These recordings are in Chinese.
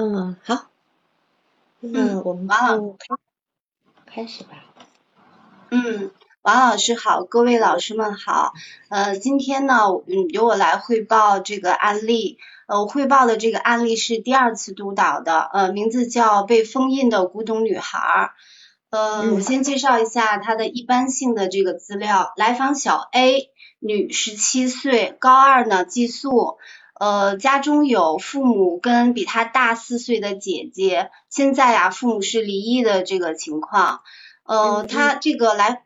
嗯，好，那我们就开开始吧。嗯，王老师好，各位老师们好。呃，今天呢，嗯，由我来汇报这个案例。呃，我汇报的这个案例是第二次督导的，呃，名字叫被封印的古董女孩。呃，我先介绍一下她的一般性的这个资料。来访小 A，女，十七岁，高二呢，寄宿。呃，家中有父母跟比他大四岁的姐姐，现在呀，父母是离异的这个情况。呃，他这个来，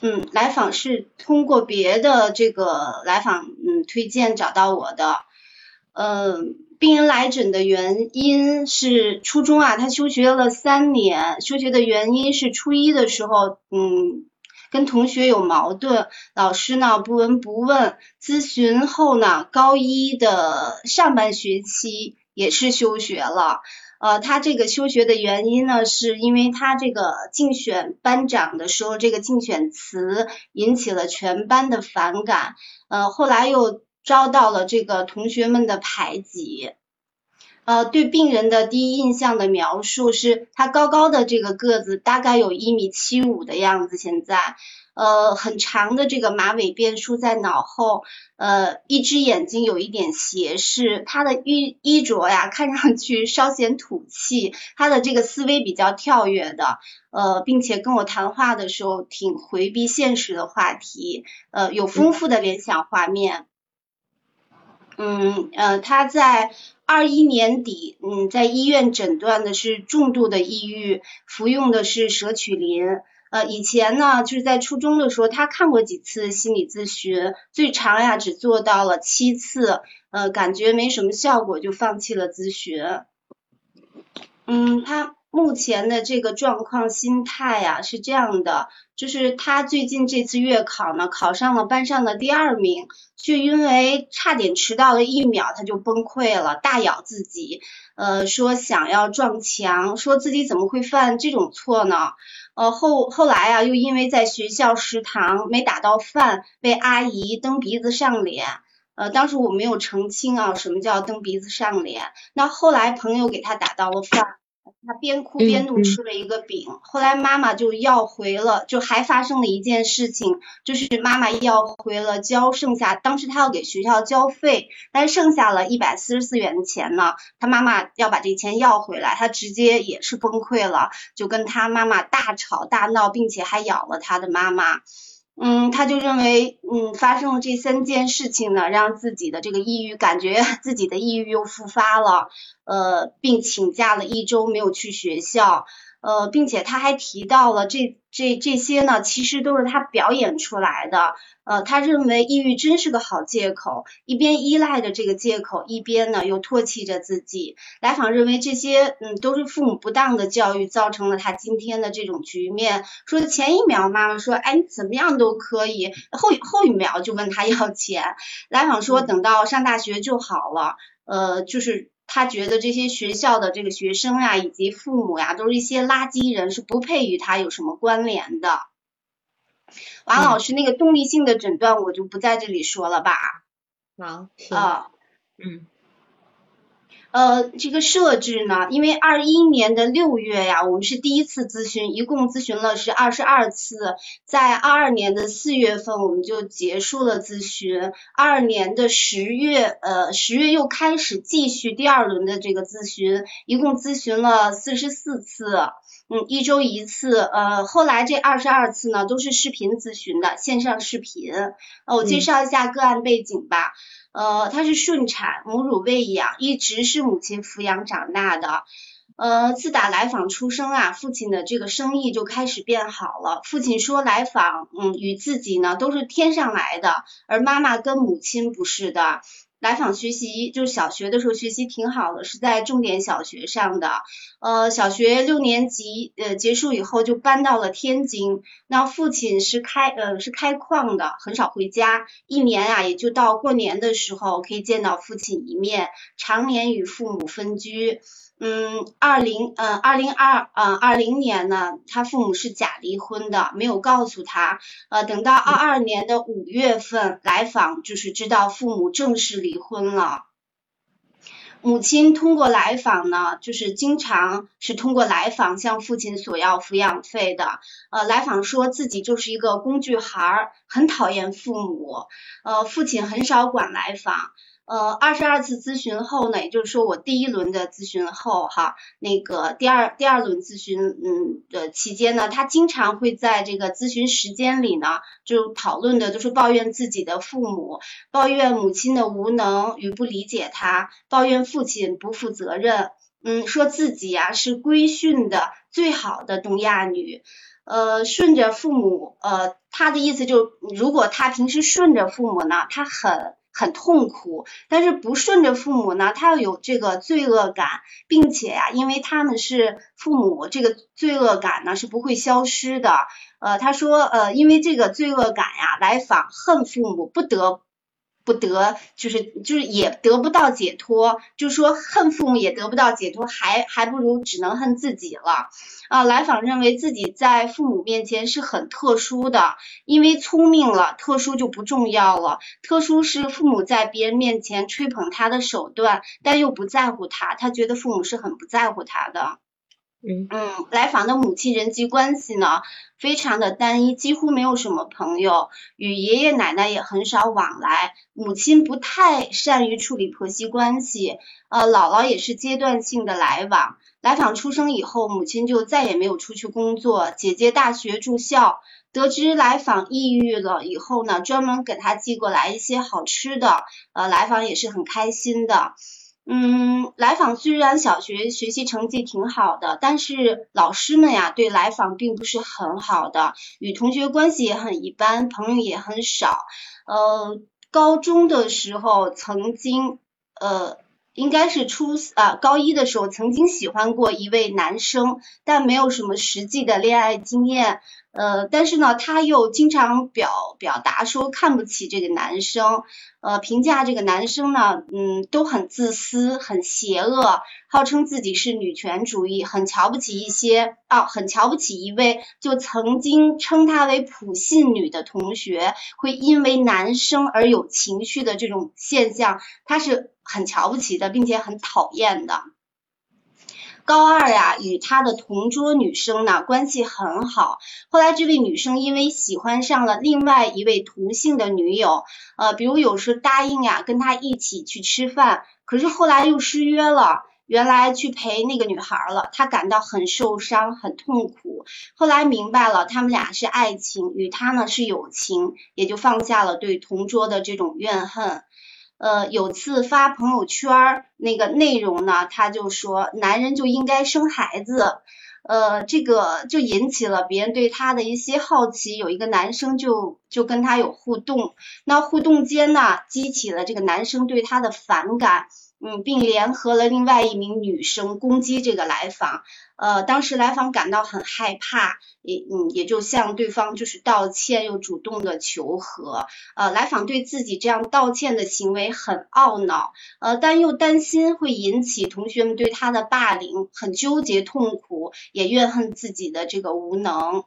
嗯，来访是通过别的这个来访嗯推荐找到我的。嗯，病人来诊的原因是初中啊，他休学了三年，休学的原因是初一的时候，嗯。跟同学有矛盾，老师呢不闻不问，咨询后呢，高一的上半学期也是休学了。呃，他这个休学的原因呢，是因为他这个竞选班长的时候，这个竞选词引起了全班的反感，呃，后来又遭到了这个同学们的排挤。呃，对病人的第一印象的描述是，他高高的这个个子，大概有一米七五的样子。现在，呃，很长的这个马尾辫梳在脑后，呃，一只眼睛有一点斜视。他的衣衣着呀，看上去稍显土气。他的这个思维比较跳跃的，呃，并且跟我谈话的时候挺回避现实的话题，呃，有丰富的联想画面。嗯，呃，他在。二一年底，嗯，在医院诊断的是重度的抑郁，服用的是舍曲林。呃，以前呢，就是在初中的时候，他看过几次心理咨询，最长呀只做到了七次，呃，感觉没什么效果，就放弃了咨询。嗯，他。目前的这个状况、心态呀是这样的，就是他最近这次月考呢，考上了班上的第二名，却因为差点迟到了一秒，他就崩溃了，大咬自己，呃，说想要撞墙，说自己怎么会犯这种错呢？呃，后后来啊，又因为在学校食堂没打到饭，被阿姨蹬鼻子上脸，呃，当时我没有澄清啊，什么叫蹬鼻子上脸？那后来朋友给他打到了饭。他边哭边怒吃了一个饼，后来妈妈就要回了，就还发生了一件事情，就是妈妈要回了交剩下，当时他要给学校交费，但剩下了一百四十四元的钱呢，他妈妈要把这钱要回来，他直接也是崩溃了，就跟他妈妈大吵大闹，并且还咬了他的妈妈。嗯，他就认为，嗯，发生了这三件事情呢，让自己的这个抑郁，感觉 自己的抑郁又复发了，呃，并请假了一周没有去学校。呃，并且他还提到了这这这些呢，其实都是他表演出来的。呃，他认为抑郁真是个好借口，一边依赖着这个借口，一边呢又唾弃着自己。来访认为这些嗯都是父母不当的教育造成了他今天的这种局面。说前一秒妈妈说哎你怎么样都可以，后后一秒就问他要钱。来访说等到上大学就好了。呃，就是。他觉得这些学校的这个学生呀，以及父母呀，都是一些垃圾人，是不配与他有什么关联的。王老师，那个动力性的诊断我就不在这里说了吧。好，啊，嗯。呃，这个设置呢，因为二一年的六月呀，我们是第一次咨询，一共咨询了是二十二次，在二二年的四月份我们就结束了咨询，二二年的十月，呃，十月又开始继续第二轮的这个咨询，一共咨询了四十四次，嗯，一周一次，呃，后来这二十二次呢都是视频咨询的，线上视频，呃，我介绍一下个案背景吧。呃，她是顺产，母乳喂养，一直是母亲抚养长大的。呃，自打来访出生啊，父亲的这个生意就开始变好了。父亲说，来访嗯与自己呢都是天上来的，而妈妈跟母亲不是的。来访学习就是小学的时候学习挺好的，是在重点小学上的。呃，小学六年级呃结束以后就搬到了天津。那父亲是开呃是开矿的，很少回家，一年啊也就到过年的时候可以见到父亲一面，常年与父母分居。嗯，二零呃二零二呃二零年呢，他父母是假离婚的，没有告诉他。呃，等到二二年的五月份来访，就是知道父母正式离离婚了。母亲通过来访呢，就是经常是通过来访向父亲索要抚养费的。呃，来访说自己就是一个工具孩儿，很讨厌父母。呃，父亲很少管来访。呃，二十二次咨询后呢，也就是说我第一轮的咨询后哈，那个第二第二轮咨询嗯的期间呢，他经常会在这个咨询时间里呢，就讨论的都是抱怨自己的父母，抱怨母亲的无能与不理解他，抱怨父亲不负责任，嗯，说自己呀是规训的最好的东亚女，呃，顺着父母，呃，他的意思就如果他平时顺着父母呢，他很。很痛苦，但是不顺着父母呢，他要有这个罪恶感，并且呀，因为他们是父母，这个罪恶感呢是不会消失的。呃，他说，呃，因为这个罪恶感呀，来访恨父母，不得。不得，就是就是也得不到解脱，就说恨父母也得不到解脱，还还不如只能恨自己了。啊，来访认为自己在父母面前是很特殊的，因为聪明了，特殊就不重要了。特殊是父母在别人面前吹捧他的手段，但又不在乎他，他觉得父母是很不在乎他的。嗯，来访的母亲人际关系呢，非常的单一，几乎没有什么朋友，与爷爷奶奶也很少往来。母亲不太善于处理婆媳关系，呃，姥姥也是阶段性的来往。来访出生以后，母亲就再也没有出去工作。姐姐大学住校，得知来访抑郁了以后呢，专门给他寄过来一些好吃的，呃，来访也是很开心的。嗯，来访虽然小学学习成绩挺好的，但是老师们呀对来访并不是很好的，与同学关系也很一般，朋友也很少。呃，高中的时候曾经，呃，应该是初啊高一的时候曾经喜欢过一位男生，但没有什么实际的恋爱经验。呃，但是呢，他又经常表表达说看不起这个男生，呃，评价这个男生呢，嗯，都很自私，很邪恶，号称自己是女权主义，很瞧不起一些，啊，很瞧不起一位就曾经称他为普信女的同学，会因为男生而有情绪的这种现象，他是很瞧不起的，并且很讨厌的。高二呀，与他的同桌女生呢关系很好。后来这位女生因为喜欢上了另外一位同性的女友，呃，比如有时答应呀跟他一起去吃饭，可是后来又失约了，原来去陪那个女孩了，他感到很受伤，很痛苦。后来明白了，他们俩是爱情，与他呢是友情，也就放下了对同桌的这种怨恨。呃，有次发朋友圈儿那个内容呢，他就说男人就应该生孩子，呃，这个就引起了别人对他的一些好奇。有一个男生就就跟他有互动，那互动间呢，激起了这个男生对他的反感。嗯，并联合了另外一名女生攻击这个来访，呃，当时来访感到很害怕，也嗯也就向对方就是道歉，又主动的求和，呃，来访对自己这样道歉的行为很懊恼，呃，但又担心会引起同学们对他的霸凌，很纠结痛苦，也怨恨自己的这个无能。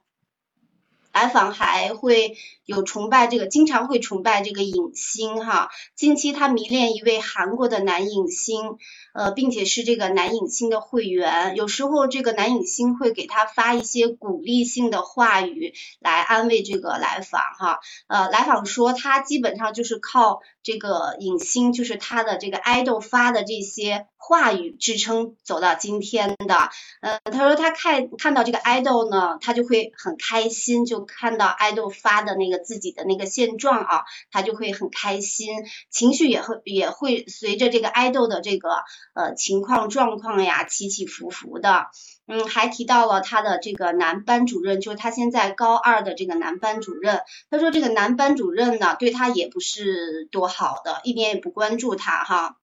来访还会有崇拜这个，经常会崇拜这个影星哈。近期他迷恋一位韩国的男影星，呃，并且是这个男影星的会员。有时候这个男影星会给他发一些鼓励性的话语来安慰这个来访哈。呃，来访说他基本上就是靠这个影星，就是他的这个爱豆发的这些话语支撑走到今天的。呃，他说他看看到这个爱豆呢，他就会很开心，就。看到爱豆发的那个自己的那个现状啊，他就会很开心，情绪也会也会随着这个爱豆的这个呃情况状况呀起起伏伏的。嗯，还提到了他的这个男班主任，就是他现在高二的这个男班主任。他说这个男班主任呢，对他也不是多好的，一点也不关注他哈。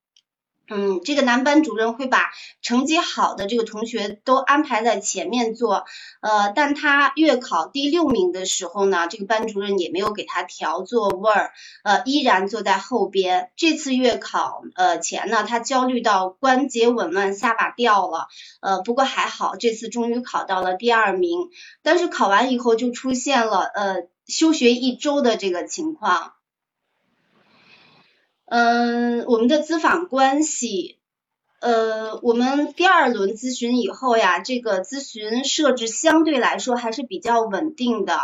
嗯，这个男班主任会把成绩好的这个同学都安排在前面坐，呃，但他月考第六名的时候呢，这个班主任也没有给他调座位儿，呃，依然坐在后边。这次月考呃前呢，他焦虑到关节紊乱，下巴掉了，呃，不过还好，这次终于考到了第二名。但是考完以后就出现了呃休学一周的这个情况。嗯，我们的咨访关系呃，我们第二轮咨询以后呀，这个咨询设置相对来说还是比较稳定的。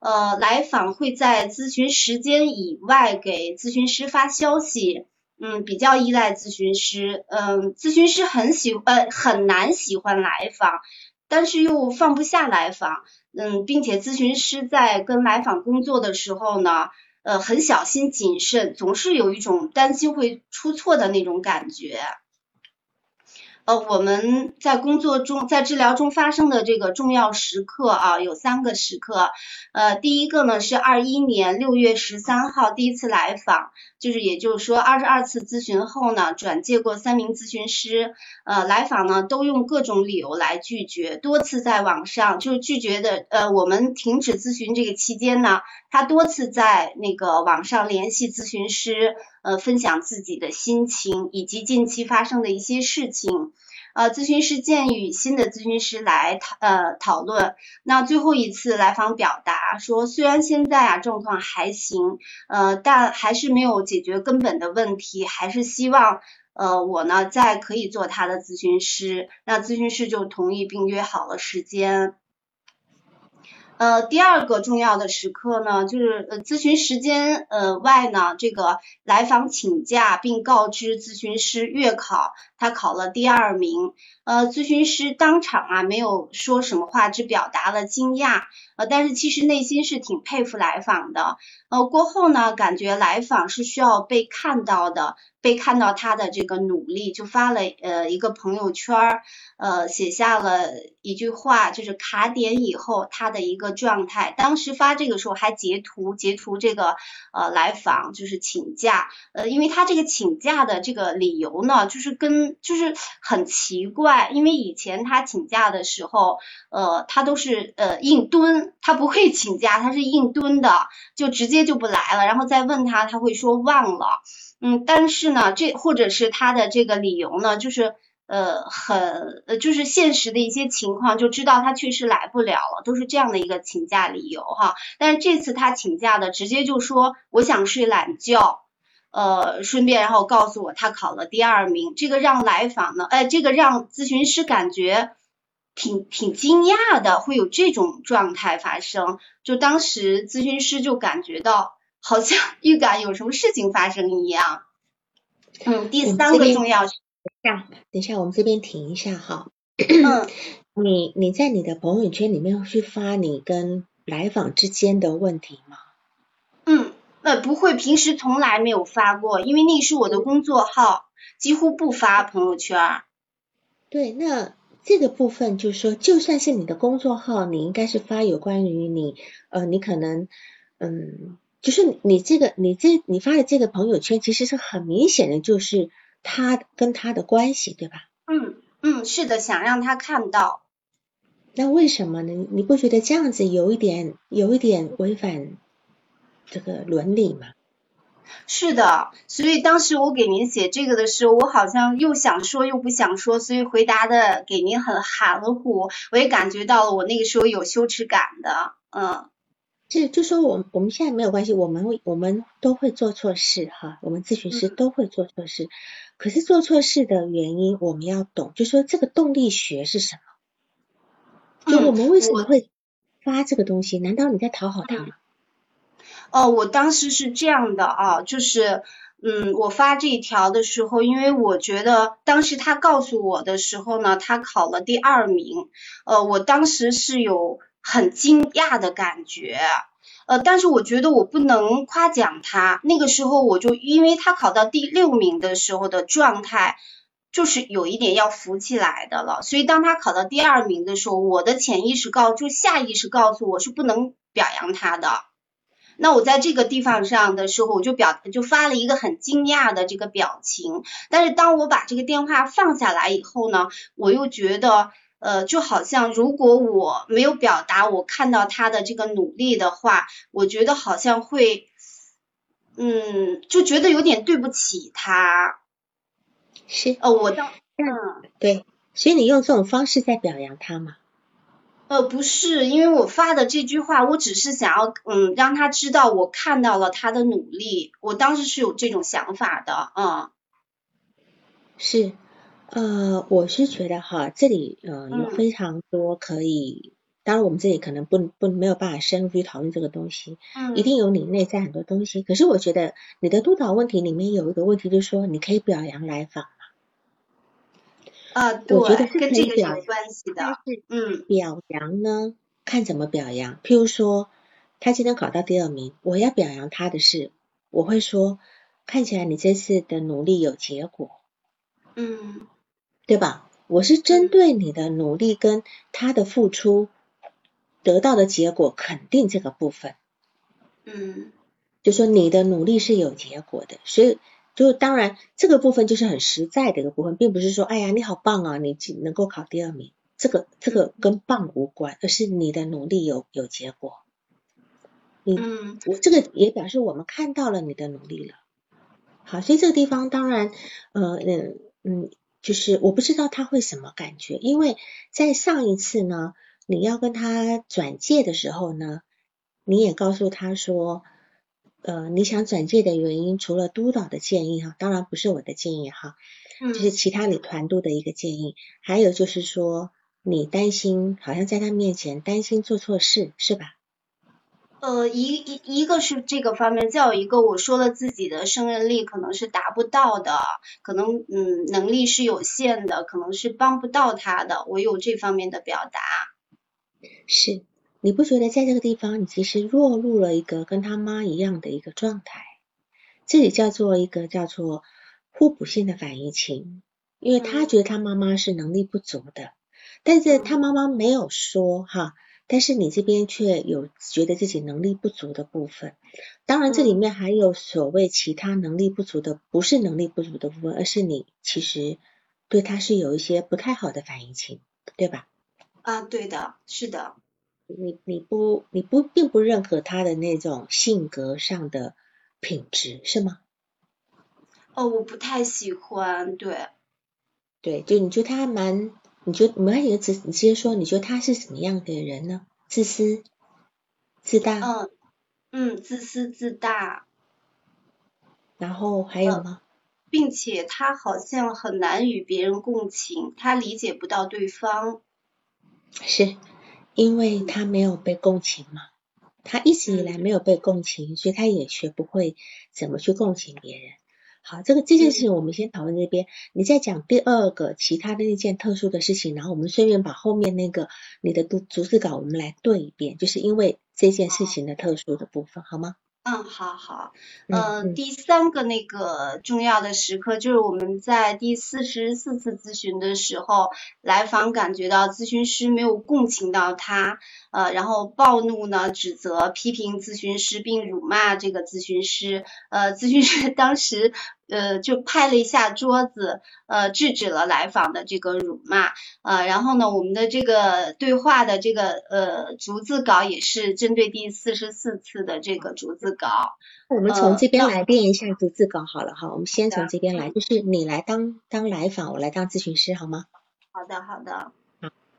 呃，来访会在咨询时间以外给咨询师发消息，嗯，比较依赖咨询师，嗯，咨询师很喜呃很难喜欢来访，但是又放不下来访，嗯，并且咨询师在跟来访工作的时候呢，呃，很小心谨慎，总是有一种担心会出错的那种感觉。呃，我们在工作中，在治疗中发生的这个重要时刻啊，有三个时刻。呃，第一个呢是二一年六月十三号第一次来访，就是也就是说二十二次咨询后呢，转介过三名咨询师，呃，来访呢都用各种理由来拒绝，多次在网上就是拒绝的。呃，我们停止咨询这个期间呢，他多次在那个网上联系咨询师。呃，分享自己的心情以及近期发生的一些事情。呃，咨询师建议与新的咨询师来讨呃讨论。那最后一次来访表达说，虽然现在啊状况还行，呃，但还是没有解决根本的问题，还是希望呃我呢再可以做他的咨询师。那咨询师就同意并约好了时间。呃，第二个重要的时刻呢，就是呃咨询时间呃外呢，这个来访请假并告知咨询师月考，他考了第二名。呃，咨询师当场啊没有说什么话，只表达了惊讶。呃，但是其实内心是挺佩服来访的。呃，过后呢，感觉来访是需要被看到的。被看到他的这个努力，就发了呃一个朋友圈儿，呃写下了一句话，就是卡点以后他的一个状态。当时发这个时候还截图截图这个呃来访就是请假，呃因为他这个请假的这个理由呢，就是跟就是很奇怪，因为以前他请假的时候，呃他都是呃硬蹲，他不会请假，他是硬蹲的，就直接就不来了，然后再问他，他会说忘了。嗯，但是呢，这或者是他的这个理由呢，就是呃很呃就是现实的一些情况，就知道他确实来不了了，都是这样的一个请假理由哈。但是这次他请假的直接就说我想睡懒觉，呃顺便然后告诉我他考了第二名，这个让来访呢，哎这个让咨询师感觉挺挺惊讶的，会有这种状态发生，就当时咨询师就感觉到。好像预感有什么事情发生一样。嗯，第三个重要。等一下，等一下，我们这边停一下哈。嗯。你你在你的朋友圈里面去发你跟来访之间的问题吗？嗯，呃，不会，平时从来没有发过，因为那是我的工作号，几乎不发朋友圈。对，那这个部分就是说，就算是你的工作号，你应该是发有关于你呃，你可能嗯。就是你这个，你这你发的这个朋友圈，其实是很明显的，就是他跟他的关系，对吧？嗯嗯，是的，想让他看到。那为什么呢？你不觉得这样子有一点有一点违反这个伦理吗？是的，所以当时我给您写这个的时候，我好像又想说又不想说，所以回答的给您很含糊，我也感觉到了我那个时候有羞耻感的，嗯。是，就说我我们现在没有关系，我们会我们都会做错事哈，我们咨询师都会做错事，可是做错事的原因我们要懂，就说这个动力学是什么？就我们为什么会发这个东西？难道你在讨好他吗？哦，我当时是这样的啊，就是嗯，我发这一条的时候，因为我觉得当时他告诉我的时候呢，他考了第二名，呃，我当时是有。很惊讶的感觉，呃，但是我觉得我不能夸奖他。那个时候我就因为他考到第六名的时候的状态，就是有一点要浮起来的了。所以当他考到第二名的时候，我的潜意识告，就下意识告诉我是不能表扬他的。那我在这个地方上的时候，我就表就发了一个很惊讶的这个表情。但是当我把这个电话放下来以后呢，我又觉得。呃，就好像如果我没有表达我看到他的这个努力的话，我觉得好像会，嗯，就觉得有点对不起他。是，哦，我当，嗯，对，所以你用这种方式在表扬他吗？呃，不是，因为我发的这句话，我只是想要，嗯，让他知道我看到了他的努力。我当时是有这种想法的，嗯，是。呃，我是觉得哈，这里呃有非常多可以，当然我们这里可能不不没有办法深入去讨论这个东西，嗯，一定有你内在很多东西。可是我觉得你的督导问题里面有一个问题，就是说你可以表扬来访吗？啊，对，我觉得是跟这个是有关系但的。是嗯表扬呢，看怎么表扬。譬如说，他今天考到第二名，我要表扬他的是，我会说，看起来你这次的努力有结果，嗯对吧？我是针对你的努力跟他的付出得到的结果肯定这个部分，嗯就说你的努力是有结果的，所以就当然这个部分就是很实在的一个部分，并不是说哎呀你好棒啊，你只能够考第二名，这个这个跟棒无关，而是你的努力有有结果。你嗯我这个也表示我们看到了你的努力了。好，所以这个地方当然，呃嗯嗯，就是我不知道他会什么感觉，因为在上一次呢，你要跟他转介的时候呢，你也告诉他说，呃，你想转介的原因，除了督导的建议哈，当然不是我的建议哈，嗯，就是其他你团队的一个建议，还有就是说你担心，好像在他面前担心做错事是吧？呃，一一一个是这个方面，再有一个我说了自己的胜任力可能是达不到的，可能嗯能力是有限的，可能是帮不到他的，我有这方面的表达。是，你不觉得在这个地方，你其实落入了一个跟他妈一样的一个状态？这里叫做一个叫做互补性的反应情，因为他觉得他妈妈是能力不足的，但是他妈妈没有说哈，但是你这边却有觉得自己能力不足的部分。当然，这里面还有所谓其他能力不足的，不是能力不足的部分，而是你其实对他是有一些不太好的反应情，对吧？啊，对的，是的，你你不你不并不认可他的那种性格上的品质是吗？哦，我不太喜欢，对，对，就你觉得他蛮，你觉得没关系，直你直接说，你觉得他是什么样的人呢？自私、自大，嗯嗯，自私自大，然后还有呃吗？并且他好像很难与别人共情，他理解不到对方。是因为他没有被共情嘛？他一直以来没有被共情，所以他也学不会怎么去共情别人。好，这个这件事情我们先讨论这边，你再讲第二个其他的那件特殊的事情，然后我们顺便把后面那个你的逐逐字稿我们来对一遍，就是因为这件事情的特殊的部分，好吗？嗯，好好。嗯呃，嗯第三个那个重要的时刻，就是我们在第四十四次咨询的时候，来访感觉到咨询师没有共情到他，呃，然后暴怒呢，指责、批评咨询师，并辱骂这个咨询师。呃，咨询师当时呃就拍了一下桌子，呃，制止了来访的这个辱骂。呃，然后呢，我们的这个对话的这个呃逐字稿也是针对第四十四次的这个逐字稿。我们从呃这边那来练一下逐字稿好了哈，我们先从这边来，就是你来当当来访，我来当咨询师好吗？好的，好的，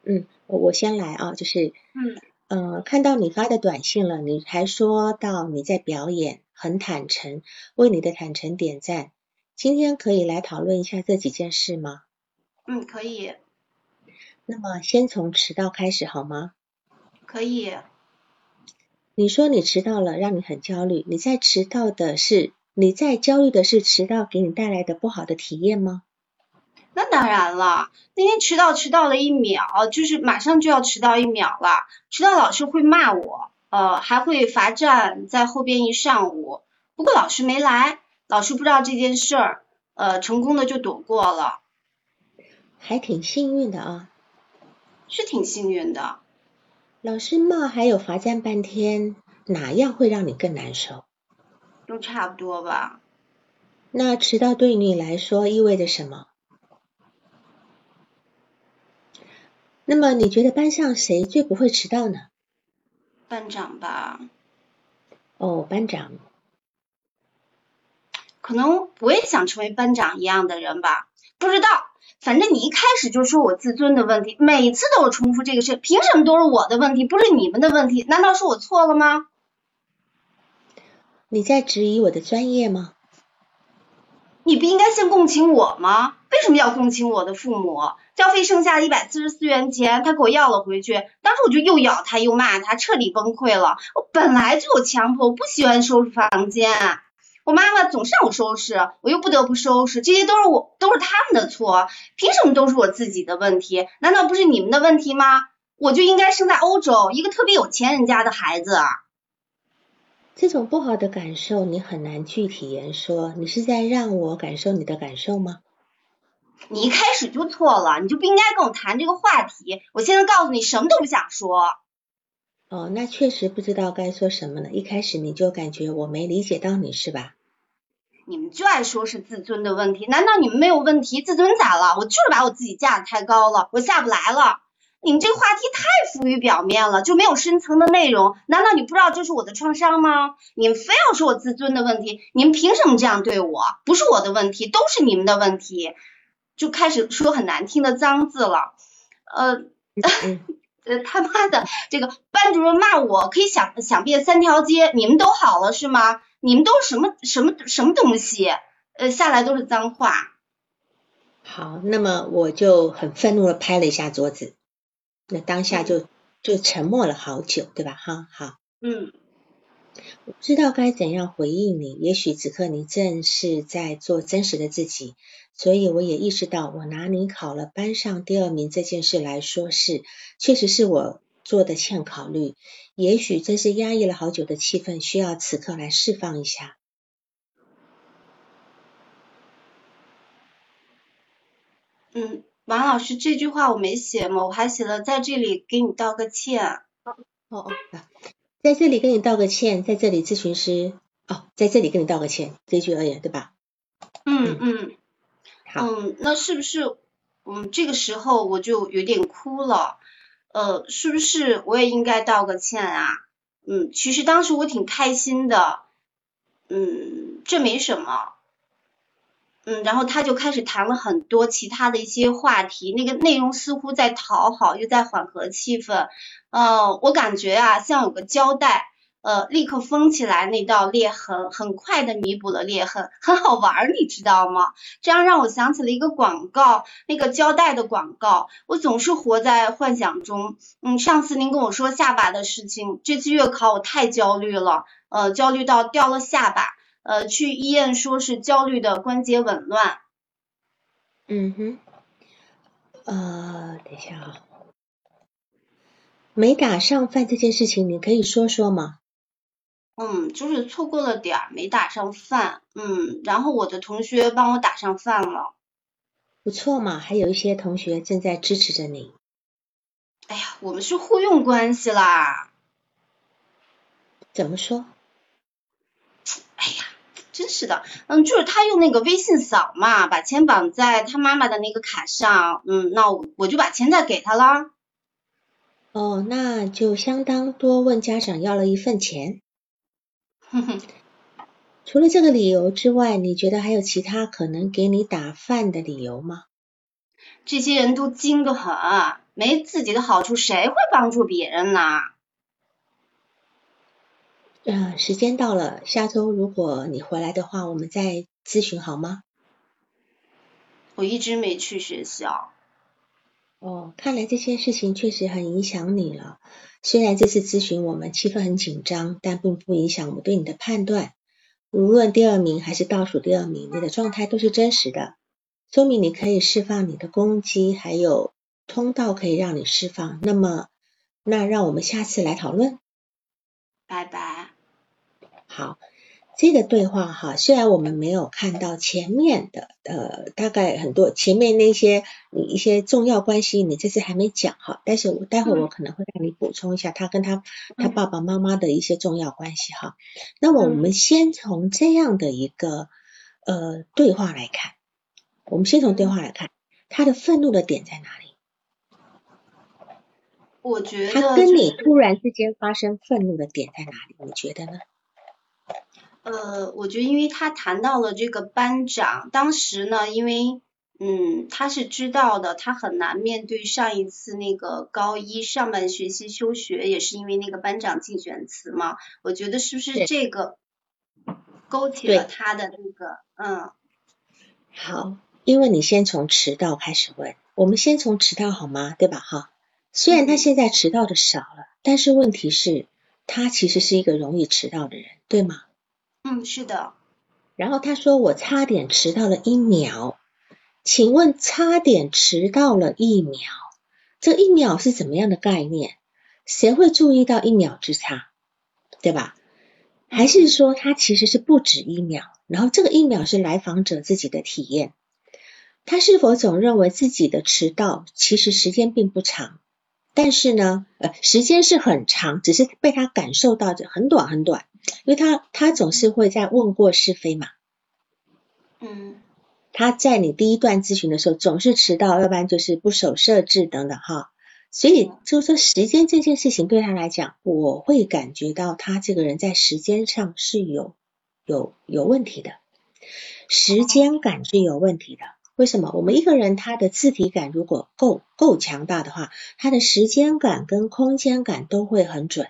嗯，我我先来啊，就是嗯呃，看到你发的短信了，你还说到你在表演，很坦诚，为你的坦诚点赞。今天可以来讨论一下这几件事吗？嗯，可以，那么先从迟到开始好吗？可以，你说你迟到了，让你很焦虑。你在迟到的是你在焦虑的是迟到给你带来的不好的体验吗？那当然了，那天迟到迟到了一秒，就是马上就要迟到一秒了，迟到老师会骂我，呃，还会罚站在后边一上午。不过老师没来，老师不知道这件事儿，呃，成功的就躲过了，还挺幸运的啊。是挺幸运的。老师骂还有罚站半天，哪样会让你更难受？都差不多吧。那迟到对你来说意味着什么？那么你觉得班上谁最不会迟到呢？班长吧，哦，班长。可能我也想成为班长一样的人吧，不知道。反正你一开始就说我自尊的问题，每次都有重复这个事，凭什么都是我的问题，不是你们的问题？难道是我错了吗？你在质疑我的专业吗？你你不应该先共情我吗？为什么要共情我的父母？交费剩下一百四十四元钱，他给我要了回去，当时我就又咬他又骂他，彻底崩溃了。我本来就有强迫，我不喜欢收拾房间，我妈妈总是让我收拾，我又不得不收拾，这些都是我都是他们的错，凭什么都是我自己的问题？难道不是你们的问题吗？我就应该生在欧洲，一个特别有钱人家的孩子。这种不好的感受，你很难具体言说。你是在让我感受你的感受吗？你一开始就错了，你就不应该跟我谈这个话题。我现在告诉你，什么都不想说。哦，那确实不知道该说什么了。一开始你就感觉我没理解到你是吧？你们就爱说是自尊的问题，难道你们没有问题？自尊咋了？我就是把我自己架得太高了，我下不来了。你们这个话题太浮于表面了，就没有深层的内容。难道你不知道这是我的创伤吗？你们非要说我自尊的问题，你们凭什么这样对我？不是我的问题，都是你们的问题。就开始说很难听的脏字了，呃，呃他妈的，这个班主任骂我可以想想遍三条街，你们都好了是吗？你们都是什么什么什么东西？呃，下来都是脏话。好，那么我就很愤怒的拍了一下桌子。那当下就就沉默了好久，对吧？哈，好，嗯，我不知道该怎样回应你。也许此刻你正是在做真实的自己，所以我也意识到，我拿你考了班上第二名这件事来说是，确实是我做的欠考虑。也许这是压抑了好久的气氛，需要此刻来释放一下。嗯。王老师这句话我没写吗？我还写了在这里给你道个歉。哦哦，在这里跟你道个歉，在这里咨询师哦，在这里跟你道个歉，这句而已，对吧？嗯嗯。好。嗯，那是不是嗯这个时候我就有点哭了？呃，是不是我也应该道个歉啊？嗯，其实当时我挺开心的。嗯，这没什么。嗯，然后他就开始谈了很多其他的一些话题，那个内容似乎在讨好，又在缓和气氛。呃，我感觉啊，像有个胶带，呃，立刻封起来那道裂痕，很快的弥补了裂痕，很好玩，你知道吗？这样让我想起了一个广告，那个胶带的广告。我总是活在幻想中。嗯，上次您跟我说下巴的事情，这次月考我太焦虑了，呃，焦虑到掉了下巴。呃，去医院说是焦虑的关节紊乱。嗯哼，呃，等一下啊，没打上饭这件事情，你可以说说吗？嗯，就是错过了点儿，没打上饭。嗯，然后我的同学帮我打上饭了。不错嘛，还有一些同学正在支持着你。哎呀，我们是互用关系啦。怎么说？哎呀。真是的，嗯，就是他用那个微信扫嘛，把钱绑在他妈妈的那个卡上，嗯，那我我就把钱再给他了。哦，那就相当多问家长要了一份钱。哼哼，除了这个理由之外，你觉得还有其他可能给你打饭的理由吗？这些人都精得很，没自己的好处，谁会帮助别人呢？嗯，时间到了，下周如果你回来的话，我们再咨询好吗？我一直没去学校。哦，看来这些事情确实很影响你了。虽然这次咨询我们气氛很紧张，但并不影响我们对你的判断。无论第二名还是倒数第二名，你的状态都是真实的，说明你可以释放你的攻击，还有通道可以让你释放。那么，那让我们下次来讨论。拜拜。好，这个对话哈，虽然我们没有看到前面的呃，大概很多前面那些你一些重要关系，你这次还没讲哈，但是我待会我可能会让你补充一下他跟他他爸爸妈妈的一些重要关系哈。那么我们先从这样的一个呃对话来看，我们先从对话来看，他的愤怒的点在哪里？我觉得他跟你突然之间发生愤怒的点在哪里？你觉得呢？呃，我觉得因为他谈到了这个班长，当时呢，因为嗯，他是知道的，他很难面对上一次那个高一上半学期休学，也是因为那个班长竞选词嘛。我觉得是不是这个勾起了他的那个嗯？好，因为你先从迟到开始问，我们先从迟到好吗？对吧？哈，虽然他现在迟到的少了，但是问题是，他其实是一个容易迟到的人，对吗？嗯，是的。然后他说我差点迟到了一秒，请问差点迟到了一秒，这一秒是怎么样的概念？谁会注意到一秒之差，对吧？还是说他其实是不止一秒？然后这个一秒是来访者自己的体验，他是否总认为自己的迟到其实时间并不长，但是呢，呃，时间是很长，只是被他感受到的很短很短，因为他他总是会在问过是非嘛，嗯，他在你第一段咨询的时候总是迟到，要不然就是不守设置等等哈。所以就是说，时间这件事情对他来讲，我会感觉到他这个人在时间上是有有有问题的，时间感是有问题的。为什么？我们一个人他的自体感如果够够强大的话，他的时间感跟空间感都会很准。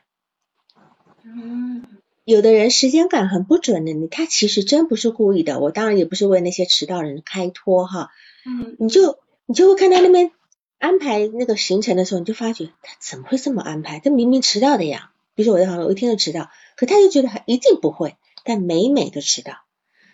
嗯，有的人时间感很不准的，你他其实真不是故意的。我当然也不是为那些迟到人开脱哈。嗯，你就你就会看到那边。安排那个行程的时候，你就发觉他怎么会这么安排？他明明迟到的呀。比如说我在杭州，我一天就迟到，可他就觉得他一定不会，但每每都迟到。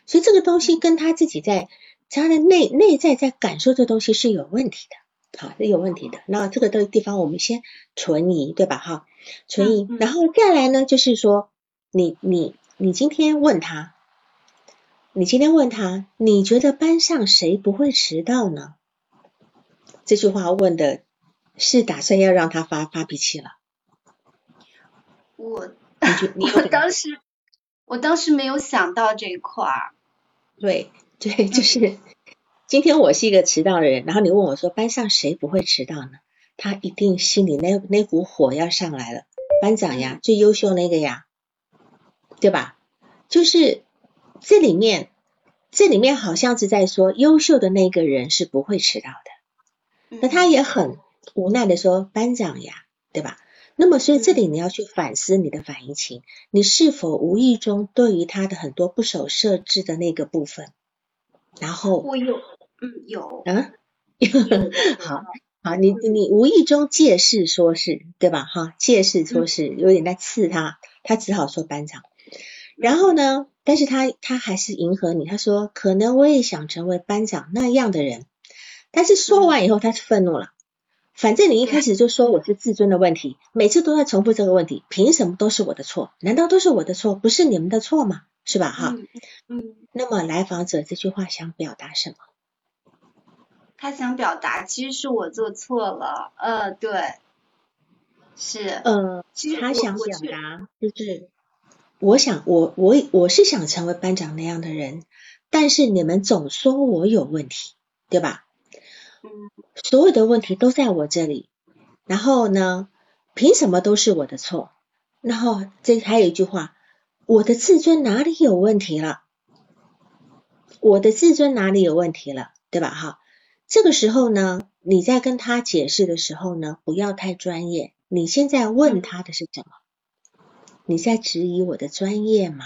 所以这个东西跟他自己在他的内内在在感受这东西是有问题的，好，是有问题的。那这个的地方我们先存疑，对吧？哈，存疑。然后再来呢，就是说你你你今天问他，你今天问他，你觉得班上谁不会迟到呢？这句话问的是打算要让他发发脾气了。我你 我当时我当时没有想到这一块儿。对对，就是今天我是一个迟到的人，然后你问我说班上谁不会迟到呢？他一定心里那那股火要上来了。班长呀，最优秀那个呀，对吧？就是这里面这里面好像是在说优秀的那个人是不会迟到的。那他也很无奈的说：“班长呀，对吧？那么，所以这里你要去反思你的反应情，你是否无意中对于他的很多不守设置的那个部分，然后我有，嗯，有，嗯，好好，你你无意中借势说是，对吧？哈，借势说是有点在刺他，他只好说班长。然后呢，但是他他还是迎合你，他说可能我也想成为班长那样的人。”但是说完以后，他是愤怒了。反正你一开始就说我是自尊的问题，每次都在重复这个问题，凭什么都是我的错？难道都是我的错，不是你们的错吗？是吧？哈，嗯。那么来访者这句话想表达什么？他想表达，其实是我做错了。呃，对，是。呃，他想表达就是，我想我我我是想成为班长那样的人，但是你们总说我有问题，对吧？嗯所有的问题都在我这里，然后呢，凭什么都是我的错？然后这还有一句话，我的自尊哪里有问题了？我的自尊哪里有问题了？对吧？哈，这个时候呢，你在跟他解释的时候呢，不要太专业。你现在问他的是什么？你在质疑我的专业吗？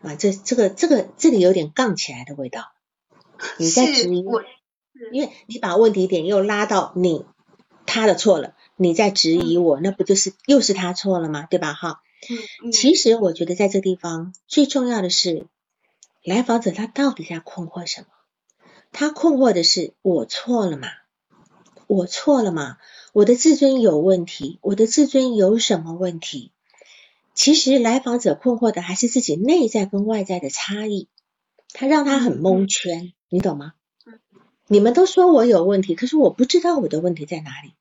啊，这这个这个这里有点杠起来的味道。你在质疑我。因为你把问题点又拉到你他的错了，你在质疑我，那不就是又是他错了吗？对吧？哈，嗯，其实我觉得在这地方最重要的是，来访者他到底在困惑什么？他困惑的是我错了吗？我错了吗？我的自尊有问题？我的自尊有什么问题？其实来访者困惑的还是自己内在跟外在的差异，他让他很蒙圈，你懂吗？你们都说我有问题，可是我不知道我的问题在哪里。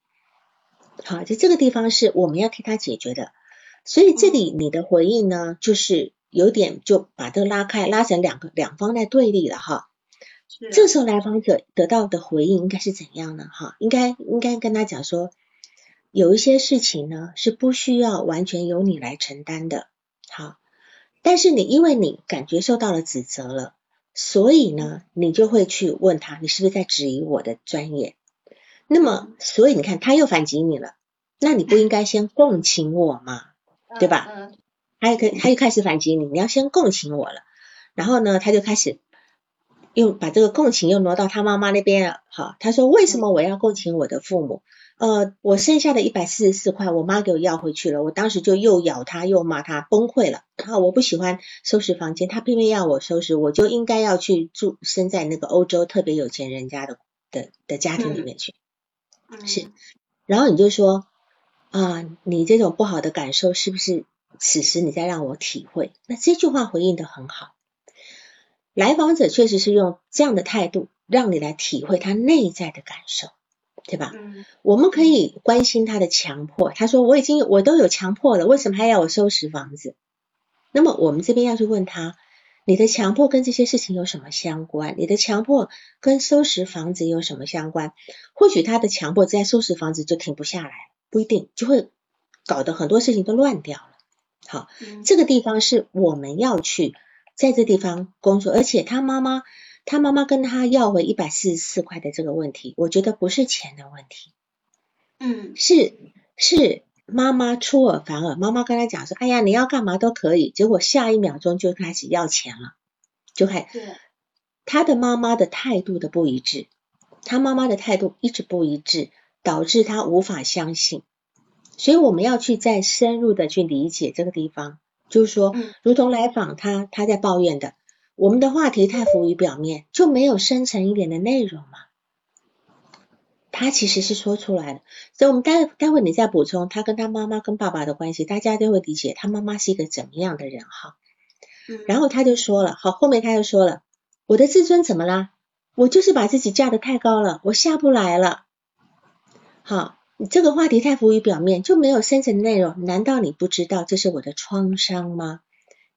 好，在这个地方是我们要替他解决的。所以这里你的回应呢，就是有点就把这个拉开，拉成两个两方在对立了哈。这时候来访者得到的回应应该是怎样呢？哈，应该应该跟他讲说，有一些事情呢是不需要完全由你来承担的。好，但是你因为你感觉受到了指责了。所以呢，你就会去问他，你是不是在质疑我的专业？那么，所以你看，他又反击你了，那你不应该先共情我吗？对吧？嗯。他又开，他又开始反击你，你要先共情我了。然后呢，他就开始又把这个共情又挪到他妈妈那边了。好，他说为什么我要共情我的父母？呃，我剩下的一百四十四块，我妈给我要回去了。我当时就又咬他，又骂他，崩溃了。啊，我不喜欢收拾房间，他偏偏要我收拾，我就应该要去住生在那个欧洲特别有钱人家的的的家庭里面去。是，然后你就说啊，你这种不好的感受是不是此时你在让我体会？那这句话回应的很好，来访者确实是用这样的态度让你来体会他内在的感受。对吧？嗯，我们可以关心他的强迫。他说我已经我都有强迫了，为什么还要我收拾房子？那么我们这边要去问他，你的强迫跟这些事情有什么相关？你的强迫跟收拾房子有什么相关？或许他的强迫在收拾房子就停不下来，不一定就会搞得很多事情都乱掉了。好，这个地方是我们要去在这地方工作，而且他妈妈。他妈妈跟他要回一百四十四块的这个问题，我觉得不是钱的问题，嗯，是是妈妈出尔反尔，妈妈跟他讲说，哎呀，你要干嘛都可以，结果下一秒钟就开始要钱了，就开始，他的妈妈的态度的不一致，他妈妈的态度一直不一致，导致他无法相信，所以我们要去再深入的去理解这个地方，就是说，如同来访他他在抱怨的。我们的话题太浮于表面，就没有深层一点的内容嘛？他其实是说出来的，所以我们待待会你再补充他跟他妈妈跟爸爸的关系，大家都会理解他妈妈是一个怎么样的人哈。然后他就说了，好，后面他又说了，我的自尊怎么啦？我就是把自己架得太高了，我下不来了。好，你这个话题太浮于表面，就没有深层内容，难道你不知道这是我的创伤吗？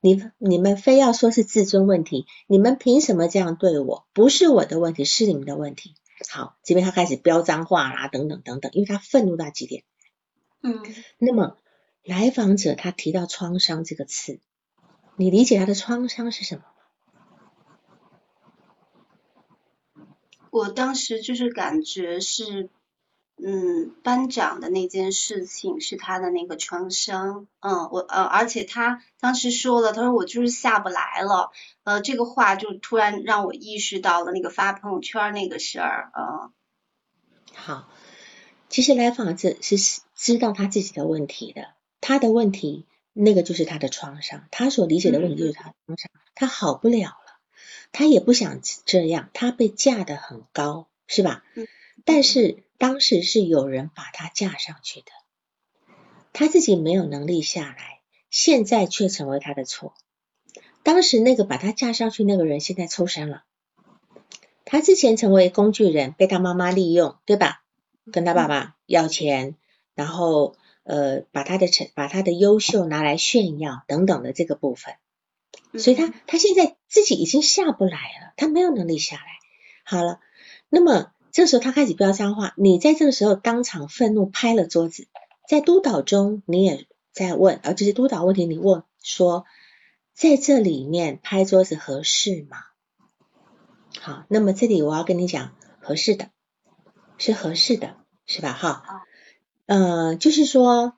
你你们非要说是自尊问题，你们凭什么这样对我？不是我的问题，是你们的问题。好，这边他开始飙脏话啦，等等等等，因为他愤怒到极点。嗯，那么来访者他提到创伤这个词，你理解他的创伤是什么？我当时就是感觉是。嗯，班长的那件事情是他的那个创伤，嗯，我呃，而且他当时说了，他说我就是下不来了，呃，这个话就突然让我意识到了那个发朋友圈那个事儿，嗯。好，其实来访者是知道他自己的问题的，他的问题那个就是他的创伤，他所理解的问题就是他的创伤，他好不了了，他也不想这样，他被架得很高，是吧？嗯。但是。当时是有人把他架上去的，他自己没有能力下来，现在却成为他的错。当时那个把他架上去那个人现在抽身了，他之前成为工具人，被他妈妈利用，对吧？跟他爸爸要钱，然后呃把他的成把他的优秀拿来炫耀等等的这个部分，所以他他现在自己已经下不来了，他没有能力下来。好了，那么。这时候他开始飙脏话，你在这个时候当场愤怒拍了桌子，在督导中你也在问，而这是督导问题，你问说在这里面拍桌子合适吗？好，那么这里我要跟你讲，合适的，是合适的，是吧？哈，呃，就是说，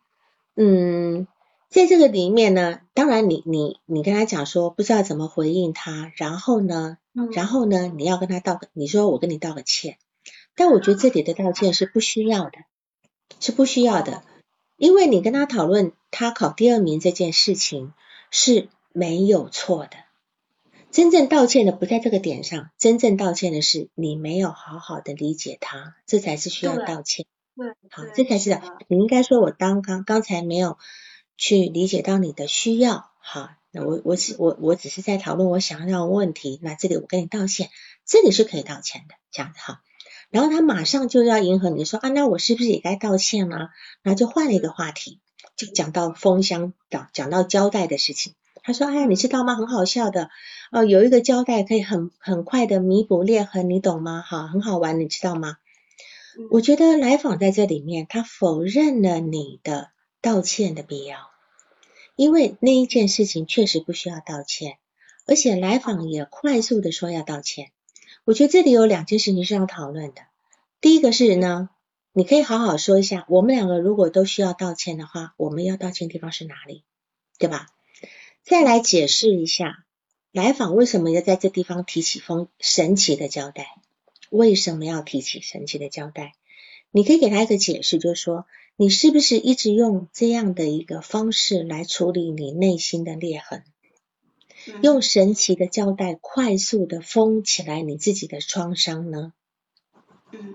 嗯，在这个里面呢，当然你你你跟他讲说不知道怎么回应他，然后呢，然后呢，你要跟他道个，你说我跟你道个歉。但我觉得这里的道歉是不需要的，是不需要的，因为你跟他讨论他考第二名这件事情是没有错的。真正道歉的不在这个点上，真正道歉的是你没有好好的理解他，这才是需要道歉。对，好，这才是你应该说，我刚刚刚才没有去理解到你的需要。好，那我我只我我只是在讨论我想要的问题，那这里我跟你道歉，这里是可以道歉的，这样子哈。然后他马上就要迎合你说啊，那我是不是也该道歉呢？然后就换了一个话题，就讲到封箱，讲讲到胶带的事情。他说，哎呀，你知道吗？很好笑的，哦，有一个胶带可以很很快的弥补裂痕，你懂吗？哈，很好玩，你知道吗？我觉得来访在这里面，他否认了你的道歉的必要，因为那一件事情确实不需要道歉，而且来访也快速的说要道歉。我觉得这里有两件事情是要讨论的。第一个是呢，你可以好好说一下，我们两个如果都需要道歉的话，我们要道歉的地方是哪里，对吧？再来解释一下，来访为什么要在这地方提起封神奇的交代？为什么要提起神奇的交代？你可以给他一个解释，就是说，你是不是一直用这样的一个方式来处理你内心的裂痕？用神奇的胶带快速的封起来你自己的创伤呢？嗯，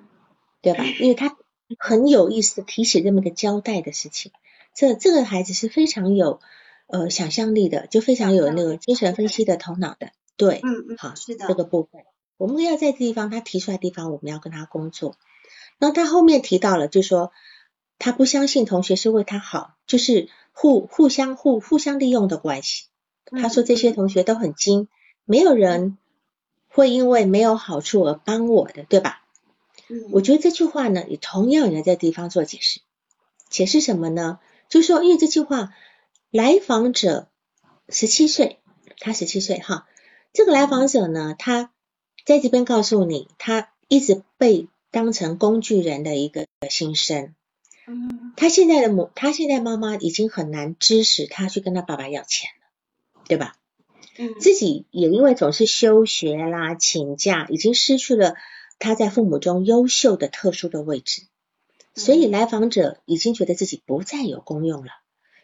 对吧？因为他很有意思的提起这么个胶带的事情，这这个孩子是非常有呃想象力的，就非常有那个精神分析的头脑的，对，嗯嗯，好，是的，这个部分我们要在这地方他提出来地方，我们要跟他工作。那他后面提到了，就说他不相信同学是为他好，就是互互相互互相利用的关系。他说这些同学都很精，没有人会因为没有好处而帮我的，对吧？我觉得这句话呢，也同样也在地方做解释。解释什么呢？就说因为这句话，来访者十七岁，他十七岁哈，这个来访者呢，他在这边告诉你，他一直被当成工具人的一个心声。嗯，他现在的母，他现在妈妈已经很难支持他去跟他爸爸要钱。对吧？嗯，自己也因为总是休学啦、请假，已经失去了他在父母中优秀的特殊的位置，所以来访者已经觉得自己不再有功用了，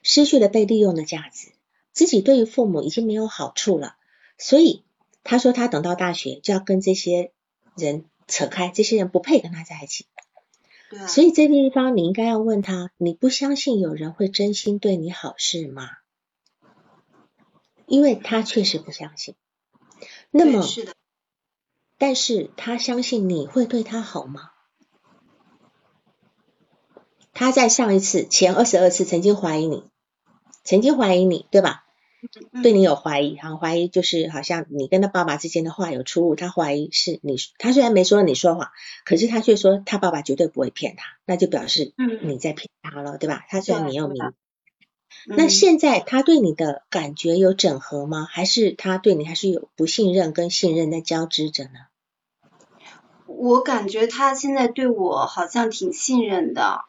失去了被利用的价值，自己对于父母已经没有好处了，所以他说他等到大学就要跟这些人扯开，这些人不配跟他在一起。对，所以这个地方你应该要问他：你不相信有人会真心对你好是吗？因为他确实不相信，那么是的，但是他相信你会对他好吗？他在上一次前二十二次曾经怀疑你，曾经怀疑你，对吧？对你有怀疑，哈，怀疑就是好像你跟他爸爸之间的话有出入，他怀疑是你，他虽然没说你说谎，可是他却说他爸爸绝对不会骗他，那就表示你在骗他了，对吧？他虽然没有明。那现在他对你的感觉有整合吗？还是他对你还是有不信任跟信任在交织着呢？我感觉他现在对我好像挺信任的。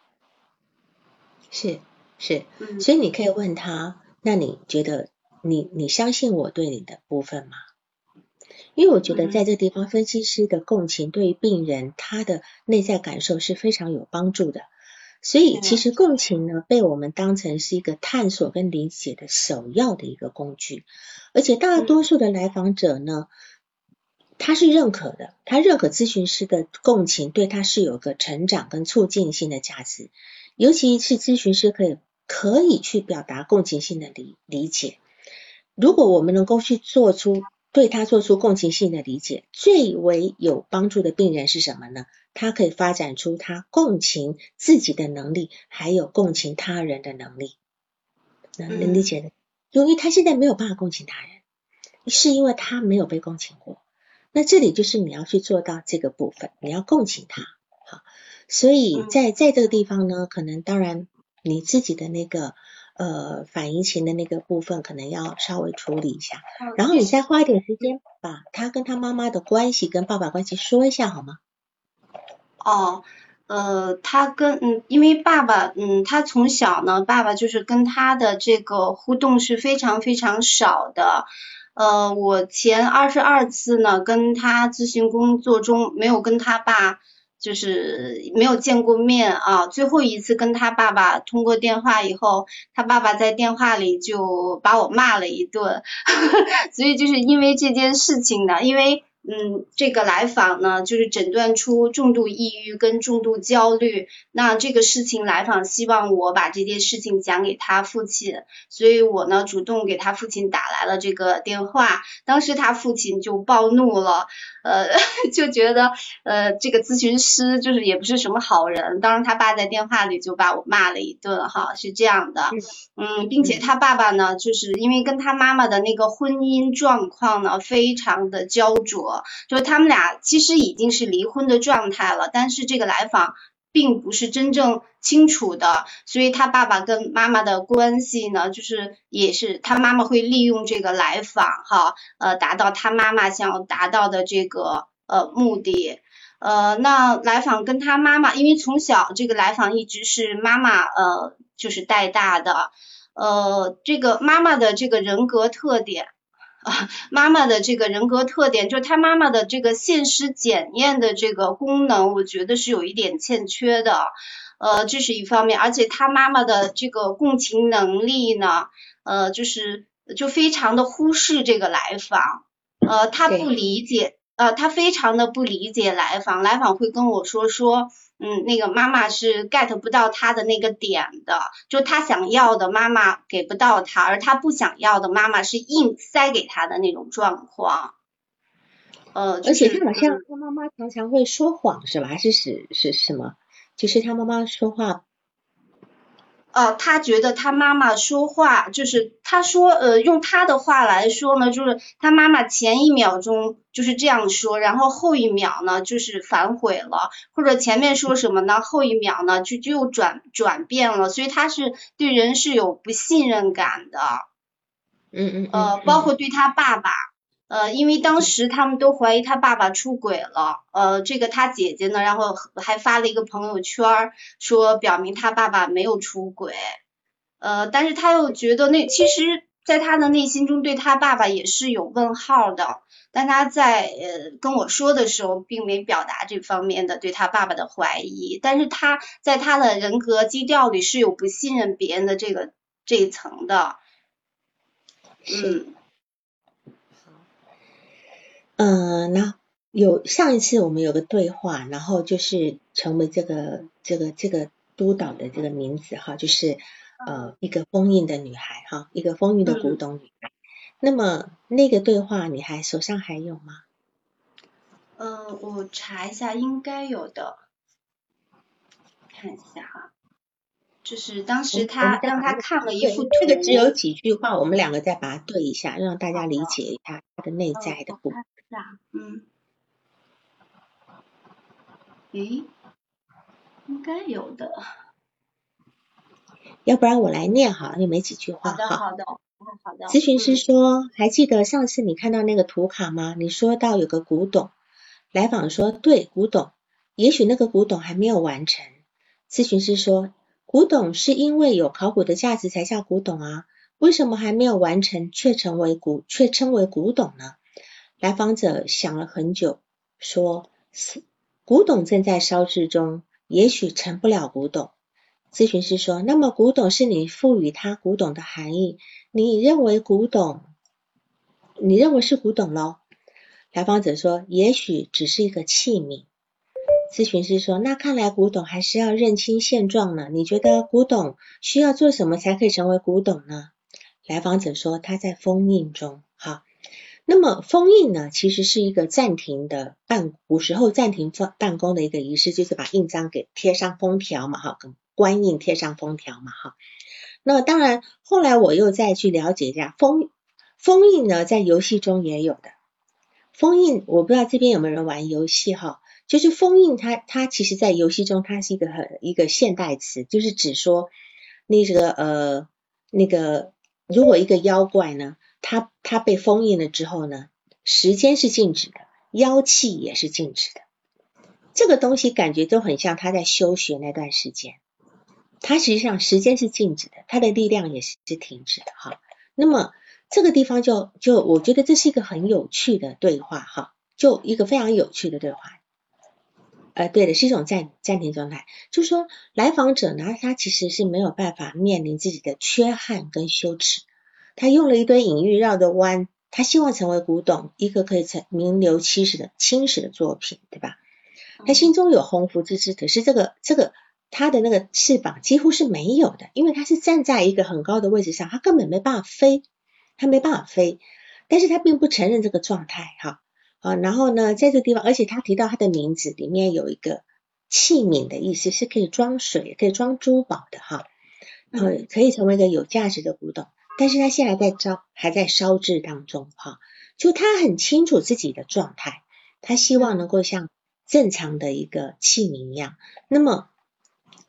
是是，所以你可以问他，那你觉得你你相信我对你的部分吗？因为我觉得在这个地方，分析师的共情对于病人他的内在感受是非常有帮助的。所以，其实共情呢，被我们当成是一个探索跟理解的首要的一个工具。而且，大多数的来访者呢，他是认可的，他认可咨询师的共情，对他是有个成长跟促进性的价值。尤其是咨询师可以可以去表达共情性的理理解。如果我们能够去做出对他做出共情性的理解，最为有帮助的病人是什么呢？他可以发展出他共情自己的能力，还有共情他人的能力，能能理解的。由于他现在没有办法共情他人，是因为他没有被共情过。那这里就是你要去做到这个部分，你要共情他。好，所以在在这个地方呢，可能当然你自己的那个呃反移情的那个部分，可能要稍微处理一下。然后你再花一点时间，把他跟他妈妈的关系跟爸爸关系说一下，好吗？哦，呃，他跟嗯，因为爸爸，嗯，他从小呢，爸爸就是跟他的这个互动是非常非常少的。呃，我前二十二次呢，跟他咨询工作中没有跟他爸，就是没有见过面啊。最后一次跟他爸爸通过电话以后，他爸爸在电话里就把我骂了一顿，所以就是因为这件事情呢，因为。嗯，这个来访呢，就是诊断出重度抑郁跟重度焦虑。那这个事情来访希望我把这件事情讲给他父亲，所以我呢主动给他父亲打来了这个电话。当时他父亲就暴怒了，呃，就觉得呃这个咨询师就是也不是什么好人。当时他爸在电话里就把我骂了一顿，哈，是这样的。嗯，并且他爸爸呢，就是因为跟他妈妈的那个婚姻状况呢，非常的焦灼。就是他们俩其实已经是离婚的状态了，但是这个来访并不是真正清楚的，所以他爸爸跟妈妈的关系呢，就是也是他妈妈会利用这个来访哈，呃，达到他妈妈想要达到的这个呃目的，呃，那来访跟他妈妈，因为从小这个来访一直是妈妈呃就是带大的，呃，这个妈妈的这个人格特点。啊，妈妈的这个人格特点，就是他妈妈的这个现实检验的这个功能，我觉得是有一点欠缺的，呃，这是一方面，而且他妈妈的这个共情能力呢，呃，就是就非常的忽视这个来访，呃，他不理解，呃，他非常的不理解来访，来访会跟我说说。嗯，那个妈妈是 get 不到他的那个点的，就他想要的妈妈给不到他，而他不想要的妈妈是硬塞给他的那种状况。呃，而且他好像他妈妈常常会说谎，是吧？还是是是什么？就是他妈妈说话。呃，他觉得他妈妈说话，就是他说，呃，用他的话来说呢，就是他妈妈前一秒钟就是这样说，然后后一秒呢就是反悔了，或者前面说什么呢，后一秒呢就就又转转变了，所以他是对人是有不信任感的。嗯嗯。呃，包括对他爸爸。呃，因为当时他们都怀疑他爸爸出轨了，呃，这个他姐姐呢，然后还发了一个朋友圈，说表明他爸爸没有出轨，呃，但是他又觉得那其实，在他的内心中对他爸爸也是有问号的，但他在呃跟我说的时候，并没表达这方面的对他爸爸的怀疑，但是他在他的人格基调里是有不信任别人的这个这一层的，嗯。嗯，那有上一次我们有个对话，然后就是成为这个这个这个督导的这个名字哈，就是呃一个封印的女孩哈，一个封印的古董女孩。那么那个对话你还手上还有吗？嗯，我查一下，应该有的，看一下哈。就是当时他让他看了一幅图，这个只有几句话，我们两个再把它对一下，让大家理解一下他的内在的部分。嗯，诶，应该有的。要不然我来念哈，又没几句话。好的，好的，好的。咨询师说，还记得上次你看到那个图卡吗？你说到有个古董，来访说对，古董，也许那个古董还没有完成。咨询师说，古董是因为有考古的价值才叫古董啊，为什么还没有完成却成为古却称为古董呢？来访者想了很久，说：“古董正在烧制中，也许成不了古董。”咨询师说：“那么古董是你赋予它古董的含义，你认为古董，你认为是古董喽？”来访者说：“也许只是一个器皿。”咨询师说：“那看来古董还是要认清现状呢。你觉得古董需要做什么才可以成为古董呢？”来访者说：“他在封印中。”好。那么封印呢，其实是一个暂停的办，古时候暂停办办公的一个仪式，就是把印章给贴上封条嘛，哈，跟官印贴上封条嘛，哈。那当然，后来我又再去了解一下封封印呢，在游戏中也有的封印，我不知道这边有没有人玩游戏哈，就是封印它它其实在游戏中它是一个很一个现代词，就是指说那个呃那个如果一个妖怪呢。他他被封印了之后呢，时间是静止的，妖气也是静止的。这个东西感觉都很像他在修学那段时间，他实际上时间是静止的，他的力量也是是停止的哈。那么这个地方就就我觉得这是一个很有趣的对话哈，就一个非常有趣的对话。呃，对的，是一种暂暂停状态，就说来访者呢，他其实是没有办法面临自己的缺憾跟羞耻。他用了一堆隐喻绕的弯，他希望成为古董，一个可以成名留青史的青史的作品，对吧？他心中有鸿鹄之志，可是这个这个他的那个翅膀几乎是没有的，因为他是站在一个很高的位置上，他根本没办法飞，他没办法飞。但是他并不承认这个状态，哈啊，然后呢，在这个地方，而且他提到他的名字里面有一个器皿的意思，是可以装水、可以装珠宝的，哈，呃，可以成为一个有价值的古董。但是他现在在烧，还在烧制当中，哈，就他很清楚自己的状态，他希望能够像正常的一个器皿一样。那么，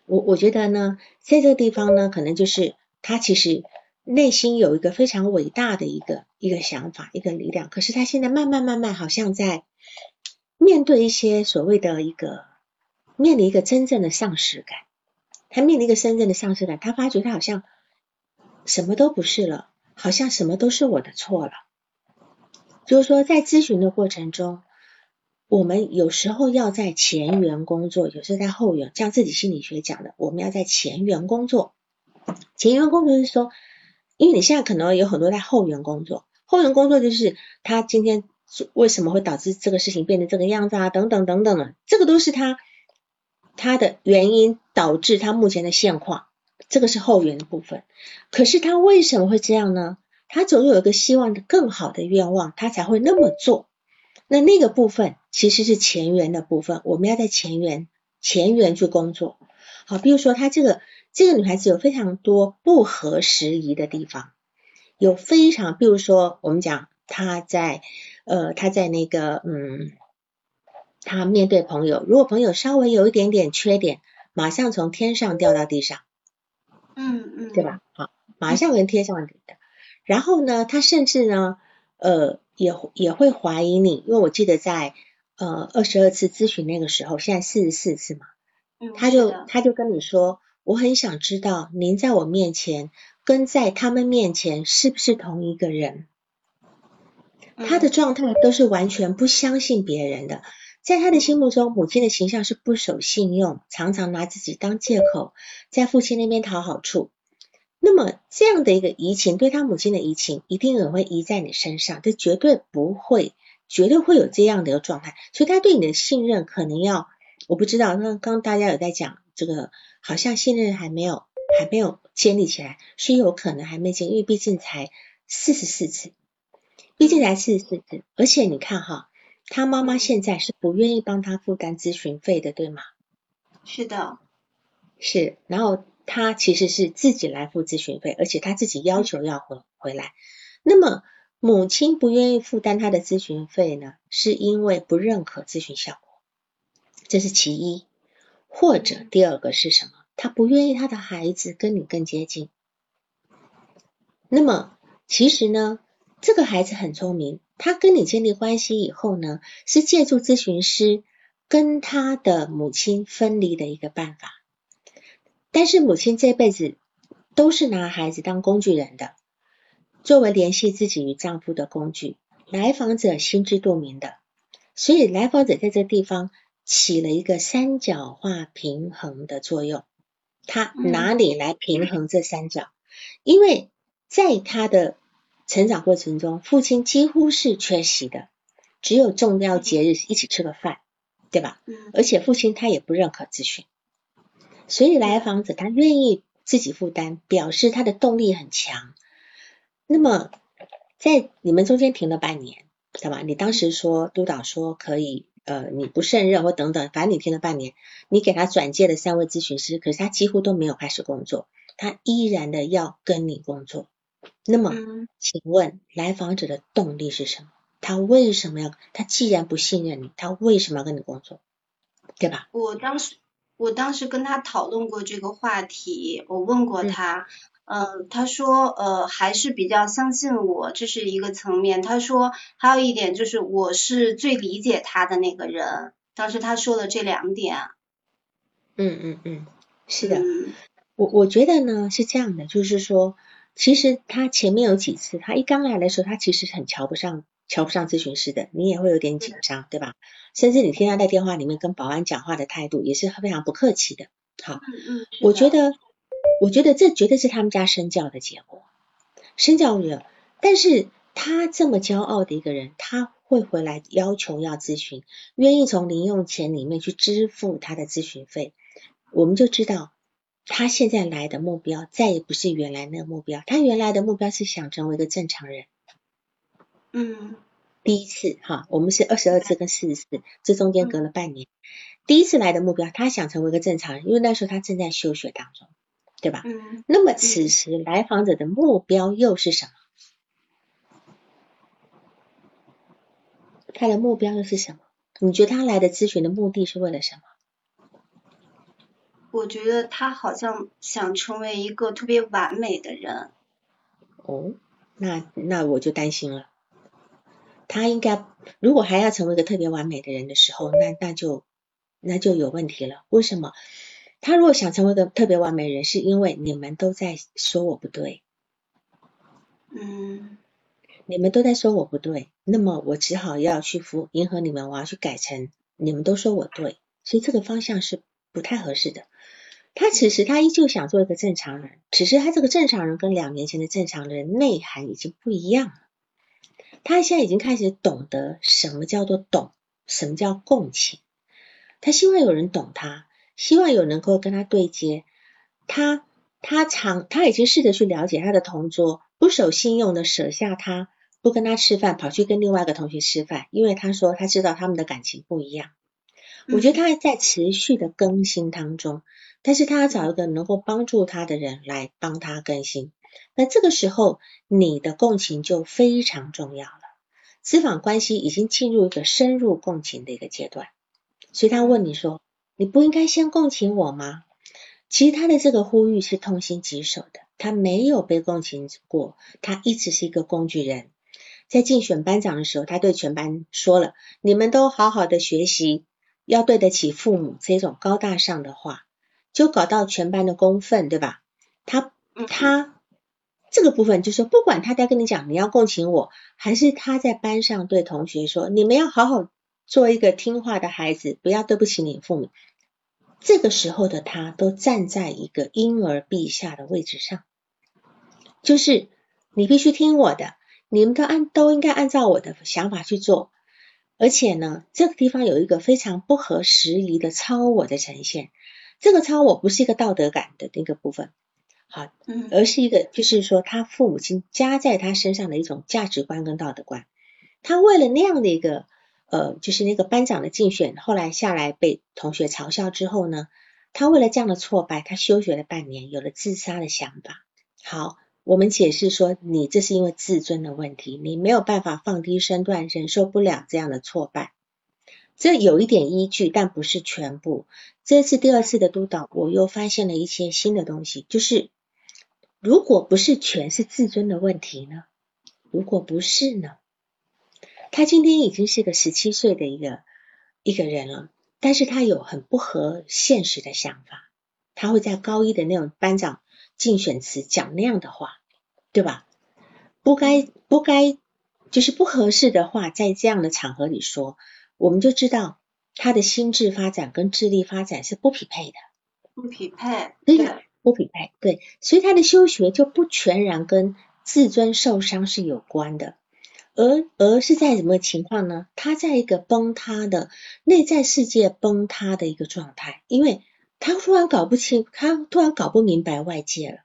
我我觉得呢，在这个地方呢，可能就是他其实内心有一个非常伟大的一个一个想法，一个力量。可是他现在慢慢慢慢，好像在面对一些所谓的一个面临一个真正的丧失感，他面临一个真正的丧失感，他发觉他好像。什么都不是了，好像什么都是我的错了。就是说在咨询的过程中，我们有时候要在前缘工作，有时候在后缘，像自己心理学讲的，我们要在前缘工作。前缘工作是说，因为你现在可能有很多在后缘工作，后缘工作就是他今天为什么会导致这个事情变成这个样子啊，等等等等的，这个都是他他的原因导致他目前的现况，这个是后缘的部分。可是他为什么会这样呢？他总有一个希望的更好的愿望，他才会那么做。那那个部分其实是前缘的部分，我们要在前缘前缘去工作。好，比如说他这个这个女孩子有非常多不合时宜的地方，有非常，比如说我们讲她在呃她在那个嗯，她面对朋友，如果朋友稍微有一点点缺点，马上从天上掉到地上，嗯嗯，对吧？好，马上跟贴上你的。然后呢，他甚至呢，呃，也也会怀疑你，因为我记得在呃二十二次咨询那个时候，现在四十四次嘛，他就他就跟你说，我很想知道您在我面前跟在他们面前是不是同一个人，他的状态都是完全不相信别人的，在他的心目中，母亲的形象是不守信用，常常拿自己当借口，在父亲那边讨好处。那么这样的一个移情，对他母亲的移情，一定也会移在你身上，这绝对不会，绝对会有这样的一个状态。所以他对你的信任可能要，我不知道。那刚大家有在讲这个，好像信任还没有，还没有建立起来，是有可能还没建，因为毕竟才四十四次，毕竟才四十四次。而且你看哈，他妈妈现在是不愿意帮他负担咨询费的，对吗？是的，是，然后。他其实是自己来付咨询费，而且他自己要求要回回来。那么母亲不愿意负担他的咨询费呢，是因为不认可咨询效果，这是其一。或者第二个是什么？他不愿意他的孩子跟你更接近。那么其实呢，这个孩子很聪明，他跟你建立关系以后呢，是借助咨询师跟他的母亲分离的一个办法。但是母亲这辈子都是拿孩子当工具人的，作为联系自己与丈夫的工具。来访者心知肚明的，所以来访者在这地方起了一个三角化平衡的作用。他哪里来平衡这三角？因为在他的成长过程中，父亲几乎是缺席的，只有重要节日一起吃个饭，对吧？而且父亲他也不认可咨询。所以来访者他愿意自己负担，表示他的动力很强。那么在你们中间停了半年，对吧？你当时说督导说可以，呃，你不胜任或等等，反正你停了半年，你给他转介了三位咨询师，可是他几乎都没有开始工作，他依然的要跟你工作。那么，请问来访者的动力是什么？他为什么要？他既然不信任你，他为什么要跟你工作？对吧？我当时。我当时跟他讨论过这个话题，我问过他，嗯，他说，呃，还是比较相信我，这是一个层面。他说还有一点就是我是最理解他的那个人。当时他说了这两点。嗯嗯嗯，是的，我我觉得呢是这样的，就是说，其实他前面有几次，他一刚来的时候，他其实很瞧不上。瞧不上咨询师的，你也会有点紧张，对吧？甚至你听他在电话里面跟保安讲话的态度也是非常不客气的。好，嗯嗯，我觉得，我觉得这绝对是他们家身教的结果，身教了。但是他这么骄傲的一个人，他会回来要求要咨询，愿意从零用钱里面去支付他的咨询费，我们就知道他现在来的目标再也不是原来那个目标，他原来的目标是想成为一个正常人。嗯，第一次哈，我们是二十二次跟四十四，这中间隔了半年。第一次来的目标，他想成为一个正常人，因为那时候他正在休学当中，对吧？嗯。那么此时来访者的目标又是什么？他的目标又是什么？你觉得他来的咨询的目的是为了什么？我觉得他好像想成为一个特别完美的人。哦，那那我就担心了。他应该，如果还要成为一个特别完美的人的时候，那那就那就有问题了。为什么？他如果想成为一个特别完美人，是因为你们都在说我不对。嗯。你们都在说我不对，那么我只好要去服迎合你们，我要去改成你们都说我对，所以这个方向是不太合适的。他此时他依旧想做一个正常人，只是他这个正常人跟两年前的正常人内涵已经不一样了。他现在已经开始懂得什么叫做懂，什么叫共情。他希望有人懂他，希望有人能够跟他对接。他他常他已经试着去了解他的同桌，不守信用的舍下他，不跟他吃饭，跑去跟另外一个同学吃饭，因为他说他知道他们的感情不一样。我觉得他还在持续的更新当中。但是他要找一个能够帮助他的人来帮他更新，那这个时候你的共情就非常重要了。咨访关系已经进入一个深入共情的一个阶段，所以他问你说：“你不应该先共情我吗？”其实他的这个呼吁是痛心疾首的，他没有被共情过，他一直是一个工具人。在竞选班长的时候，他对全班说了：“你们都好好的学习，要对得起父母。”这种高大上的话。就搞到全班的公愤，对吧？他他这个部分就是说，不管他在跟你讲你要共情我，还是他在班上对同学说你们要好好做一个听话的孩子，不要对不起你父母。这个时候的他都站在一个婴儿陛下的位置上，就是你必须听我的，你们都按都应该按照我的想法去做。而且呢，这个地方有一个非常不合时宜的超我的呈现。这个超我不是一个道德感的那个部分，好，嗯，而是一个就是说他父母亲加在他身上的一种价值观跟道德观。他为了那样的一个呃，就是那个班长的竞选，后来下来被同学嘲笑之后呢，他为了这样的挫败，他休学了半年，有了自杀的想法。好，我们解释说，你这是因为自尊的问题，你没有办法放低身段，忍受不了这样的挫败。这有一点依据，但不是全部。这次第二次的督导，我又发现了一些新的东西，就是如果不是全是自尊的问题呢？如果不是呢？他今天已经是个十七岁的一个一个人了，但是他有很不合现实的想法，他会在高一的那种班长竞选词讲那样的话，对吧？不该不该就是不合适的话，在这样的场合里说。我们就知道他的心智发展跟智力发展是不匹配的，不匹配，对，不匹配，对，所以他的休学就不全然跟自尊受伤是有关的，而而是在什么情况呢？他在一个崩塌的内在世界崩塌的一个状态，因为他突然搞不清，他突然搞不明白外界了，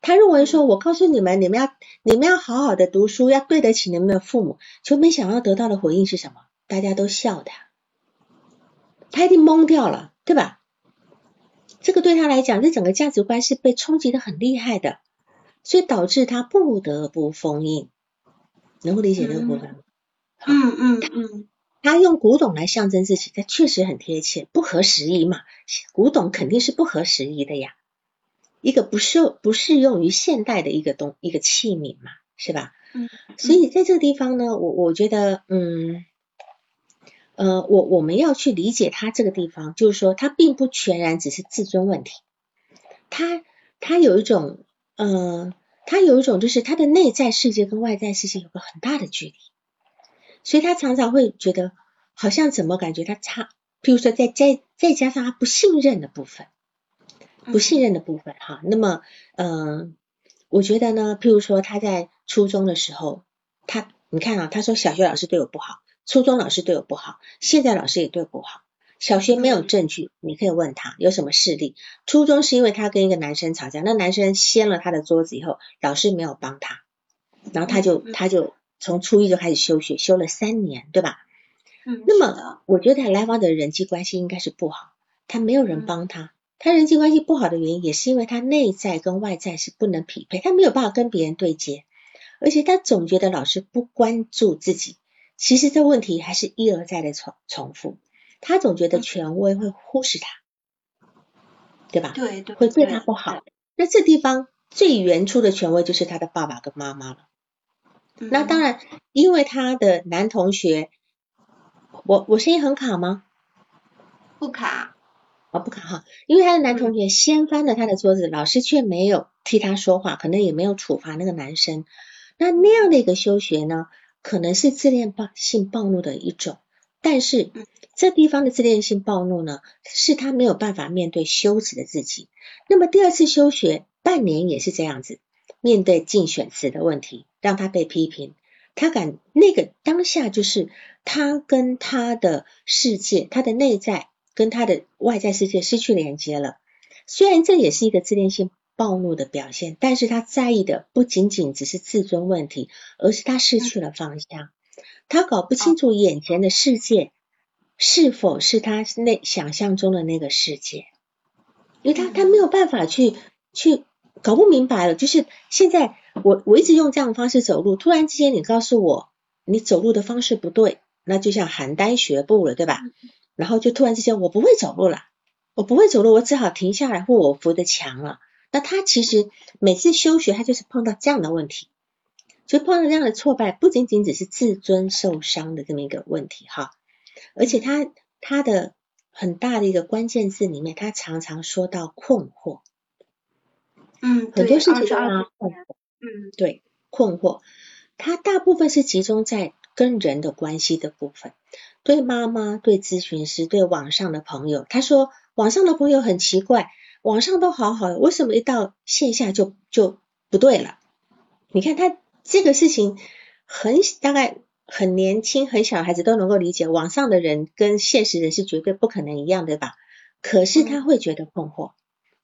他认为说，我告诉你们，你们要你们要好好的读书，要对得起你们的父母，就没想到得到的回应是什么？大家都笑他，他一定懵掉了，对吧？这个对他来讲，这整个价值观是被冲击的很厉害的，所以导致他不得不封印。能够理解这个部分吗？嗯嗯嗯。他用古董来象征自己，他确实很贴切，不合时宜嘛。古董肯定是不合时宜的呀，一个不适不适用于现代的一个东一个器皿嘛，是吧？嗯。所以在这个地方呢，我我觉得，嗯。呃，我我们要去理解他这个地方，就是说他并不全然只是自尊问题，他他有一种，呃，他有一种就是他的内在世界跟外在世界有个很大的距离，所以他常常会觉得好像怎么感觉他差，譬如说再再再加上他不信任的部分，不信任的部分哈，那么，嗯，我觉得呢，譬如说他在初中的时候，他你看啊，他说小学老师对我不好。初中老师对我不好，现在老师也对我不好。小学没有证据，你可以问他有什么事例。初中是因为他跟一个男生吵架，那男生掀了他的桌子以后，老师没有帮他，然后他就他就从初一就开始休学，休了三年，对吧？嗯。那么我觉得来访的人际关系应该是不好，他没有人帮他，他人际关系不好的原因也是因为他内在跟外在是不能匹配，他没有办法跟别人对接，而且他总觉得老师不关注自己。其实这问题还是一而再的重重复，他总觉得权威会忽视他，对吧？对对，会对他不好。那这地方最原初的权威就是他的爸爸跟妈妈了。那当然，因为他的男同学，我我声音很卡吗？不卡啊，不卡哈。因为他的男同学掀翻了他的桌子，老师却没有替他说话，可能也没有处罚那个男生。那那样的一个休学呢，可能是自恋暴性暴怒的一种，但是这地方的自恋性暴怒呢，是他没有办法面对羞耻的自己。那么第二次休学半年也是这样子，面对竞选词的问题，让他被批评，他感那个当下就是他跟他的世界，他的内在跟他的外在世界失去连接了。虽然这也是一个自恋性。暴怒的表现，但是他在意的不仅仅只是自尊问题，而是他失去了方向，他搞不清楚眼前的世界是否是他那想象中的那个世界，因为他他没有办法去去搞不明白了。就是现在我我一直用这样的方式走路，突然之间你告诉我你走路的方式不对，那就像邯郸学步了，对吧？然后就突然之间我不会走路了，我不会走路，我只好停下来或我扶着墙了。那他其实每次休学，他就是碰到这样的问题，就碰到这样的挫败，不仅仅只是自尊受伤的这么一个问题哈，而且他他的很大的一个关键字里面，他常常说到困惑，嗯，很多事情让他困惑，嗯，对，困惑，他大部分是集中在跟人的关系的部分，对妈妈、对咨询师、对网上的朋友，他说网上的朋友很奇怪。网上都好好的，为什么一到线下就就不对了？你看他这个事情很大概很年轻很小孩子都能够理解，网上的人跟现实人是绝对不可能一样，对吧？可是他会觉得困惑，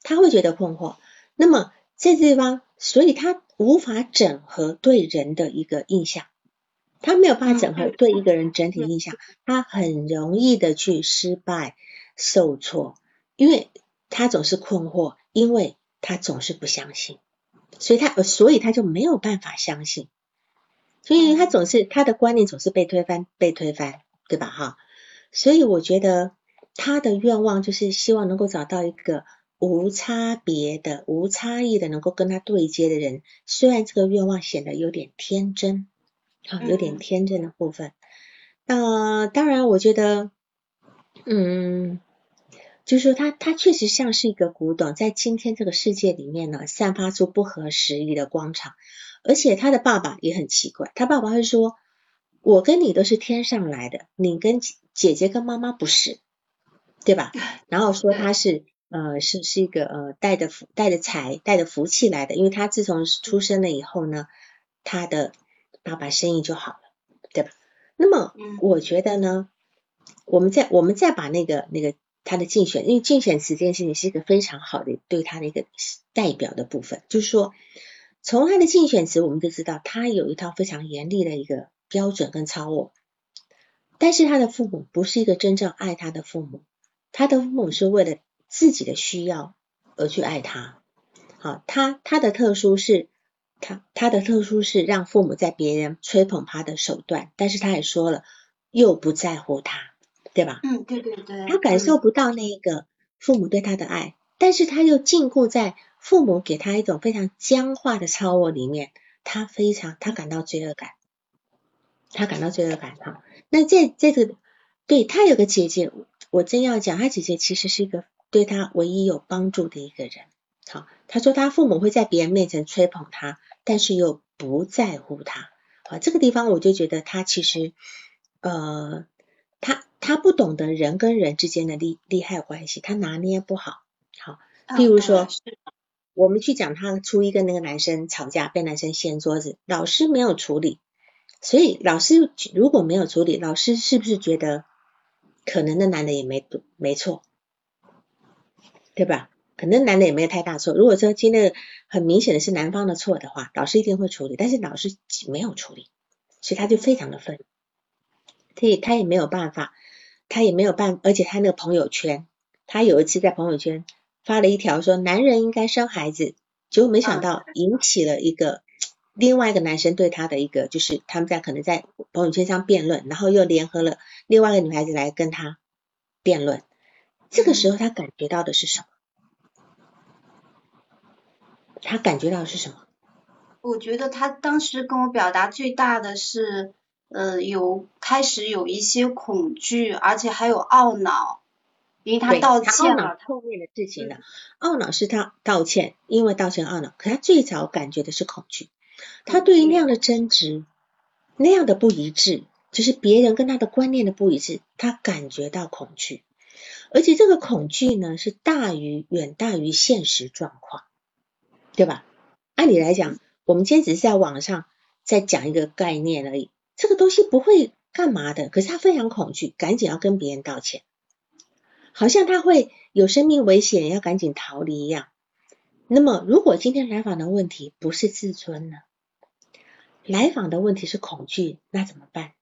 他会觉得困惑。那么这地方，所以他无法整合对人的一个印象，他没有办法整合对一个人整体印象，他很容易的去失败受挫，因为。他总是困惑，因为他总是不相信，所以他所以他就没有办法相信，所以他总是他的观念总是被推翻，被推翻，对吧？哈，所以我觉得他的愿望就是希望能够找到一个无差别的、无差异的能够跟他对接的人。虽然这个愿望显得有点天真，啊，有点天真的部分。那当然，我觉得，嗯。就是说，他他确实像是一个古董，在今天这个世界里面呢，散发出不合时宜的光场。而且他的爸爸也很奇怪，他爸爸会说：“我跟你都是天上来的，你跟姐姐跟妈妈不是，对吧？”然后说他是呃是是一个呃带着福带着财带着福气来的，因为他自从出生了以后呢，他的爸爸生意就好了，对吧？那么我觉得呢，我们再我们再把那个那个。他的竞选，因为竞选词这件事情是一个非常好的对他的一个代表的部分，就是说，从他的竞选词我们就知道他有一套非常严厉的一个标准跟操我。但是他的父母不是一个真正爱他的父母，他的父母是为了自己的需要而去爱他。好，他他的特殊是，他他的特殊是让父母在别人吹捧他的手段，但是他也说了，又不在乎他。对吧？嗯，对对对。他感受不到那个父母对他的爱，但是他又禁锢在父母给他一种非常僵化的超我里面，他非常他感到罪恶感，他感到罪恶感哈。那这这个对他有个姐姐，我真要讲，他姐姐其实是一个对他唯一有帮助的一个人。好，他说他父母会在别人面前吹捧他，但是又不在乎他。好，这个地方我就觉得他其实呃。他他不懂得人跟人之间的利利害关系，他拿捏不好。好，譬如说，我们去讲他初一跟那个男生吵架，被男生掀桌子，老师没有处理，所以老师如果没有处理，老师是不是觉得可能那男的也没没错，对吧？可能男的也没有太大错。如果说今天很明显的是男方的错的话，老师一定会处理，但是老师没有处理，所以他就非常的愤。他也他也没有办法，他也没有办，而且他那个朋友圈，他有一次在朋友圈发了一条说男人应该生孩子，结果没想到引起了一个另外一个男生对他的一个，就是他们在可能在朋友圈上辩论，然后又联合了另外一个女孩子来跟他辩论。这个时候他感觉到的是什么？他感觉到的是什么？我觉得他当时跟我表达最大的是。呃，有开始有一些恐惧，而且还有懊恼，因为他道歉了。后面的事情呢？懊恼是他道歉，因为道歉懊恼。可他最早感觉的是恐惧，他对于那样的争执、那样的不一致，就是别人跟他的观念的不一致，他感觉到恐惧，而且这个恐惧呢是大于、远大于现实状况，对吧？按理来讲，我们今天只是在网上在讲一个概念而已，这个东西不会干嘛的，可是他非常恐惧，赶紧要跟别人道歉。好像他会有生命危险，要赶紧逃离一样。那么，如果今天来访的问题不是自尊呢？来访的问题是恐惧，那怎么办？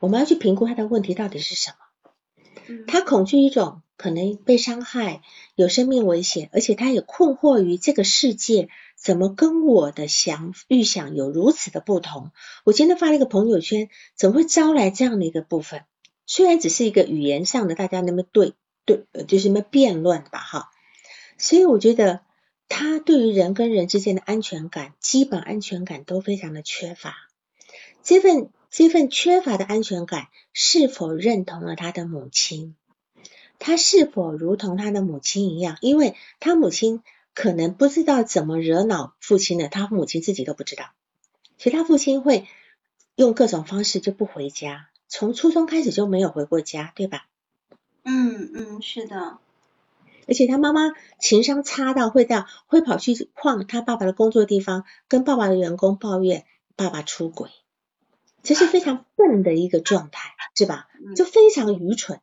我们要去评估他的问题到底是什么。他恐惧一种可能被伤害，有生命危险，而且他也困惑于这个世界怎么跟我的想预想有如此的不同。我今天发了一个朋友圈，怎么会招来这样的一个部分？虽然只是一个语言上的，大家那么对对，就是那么辩论吧，哈。所以我觉得他对于人跟人之间的安全感，基本安全感都非常的缺乏。这份这份缺乏的安全感，是否认同了他的母亲？他是否如同他的母亲一样？因为他母亲可能不知道怎么惹恼父亲的，他母亲自己都不知道。其实他父亲会用各种方式就不回家。从初中开始就没有回过家，对吧？嗯嗯，是的。而且他妈妈情商差到会到会跑去晃他爸爸的工作地方，跟爸爸的员工抱怨爸爸出轨，这是非常笨的一个状态，是吧？就非常愚蠢。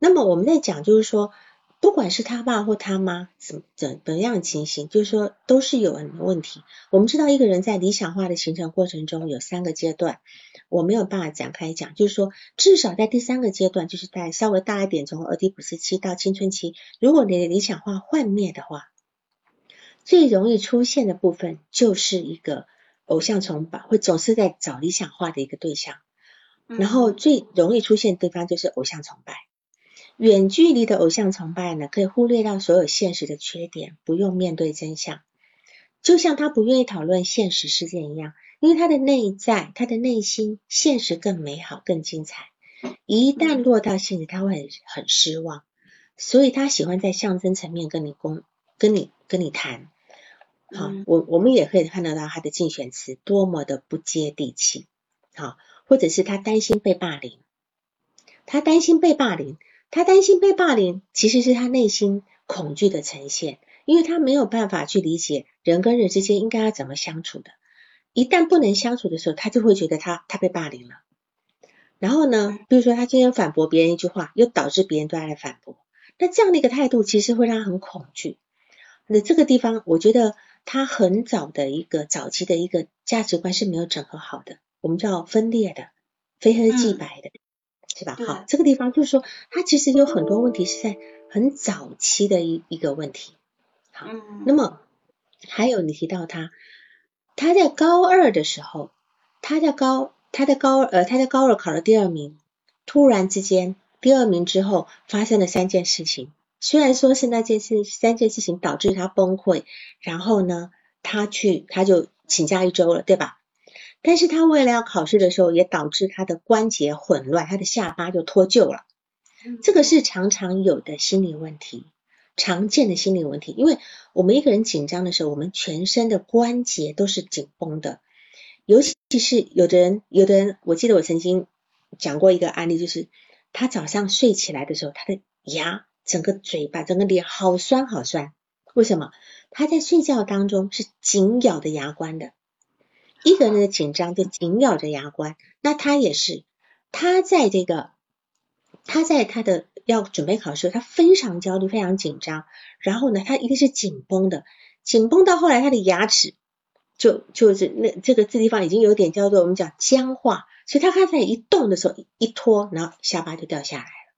那么我们在讲，就是说。不管是他爸或他妈怎怎怎样情形，就是说都是有很多问题。我们知道一个人在理想化的形成过程中有三个阶段，我没有办法展开讲，就是说至少在第三个阶段，就是在稍微大一点，从俄狄浦斯期到青春期，如果你的理想化幻灭的话，最容易出现的部分就是一个偶像崇拜，会总是在找理想化的一个对象，然后最容易出现地方就是偶像崇拜。远距离的偶像崇拜呢，可以忽略掉所有现实的缺点，不用面对真相，就像他不愿意讨论现实事件一样，因为他的内在，他的内心，现实更美好、更精彩。一旦落到现实，他会很很失望，所以他喜欢在象征层面跟你公、跟你、跟你谈。好，我我们也可以看得到他的竞选词多么的不接地气，好，或者是他担心被霸凌，他担心被霸凌。他担心被霸凌，其实是他内心恐惧的呈现，因为他没有办法去理解人跟人之间应该要怎么相处的。一旦不能相处的时候，他就会觉得他他被霸凌了。然后呢，比如说他今天反驳别人一句话，又导致别人对他来反驳，那这样的一个态度其实会让他很恐惧。那这个地方，我觉得他很早的一个早期的一个价值观是没有整合好的，我们叫分裂的，非黑即白的。是吧？好，这个地方就是说，它其实有很多问题是在很早期的一一个问题。好，那么还有你提到他，他在高二的时候，他在高他在高呃他在高二考了第二名，突然之间第二名之后发生了三件事情，虽然说是那件事三件事情导致他崩溃，然后呢他去他就请假一周了，对吧？但是他为了要考试的时候，也导致他的关节混乱，他的下巴就脱臼了。这个是常常有的心理问题，常见的心理问题。因为我们一个人紧张的时候，我们全身的关节都是紧绷的，尤其是有的人，有的人，我记得我曾经讲过一个案例，就是他早上睡起来的时候，他的牙、整个嘴巴、整个脸好酸好酸。为什么？他在睡觉当中是紧咬的牙关的。一个人的紧张就紧咬着牙关，那他也是，他在这个，他在他的要准备考试，他非常焦虑，非常紧张，然后呢，他一定是紧绷的，紧绷到后来他的牙齿就就是那这个这地方已经有点叫做我们讲僵化，所以他刚才一动的时候一拖，然后下巴就掉下来了，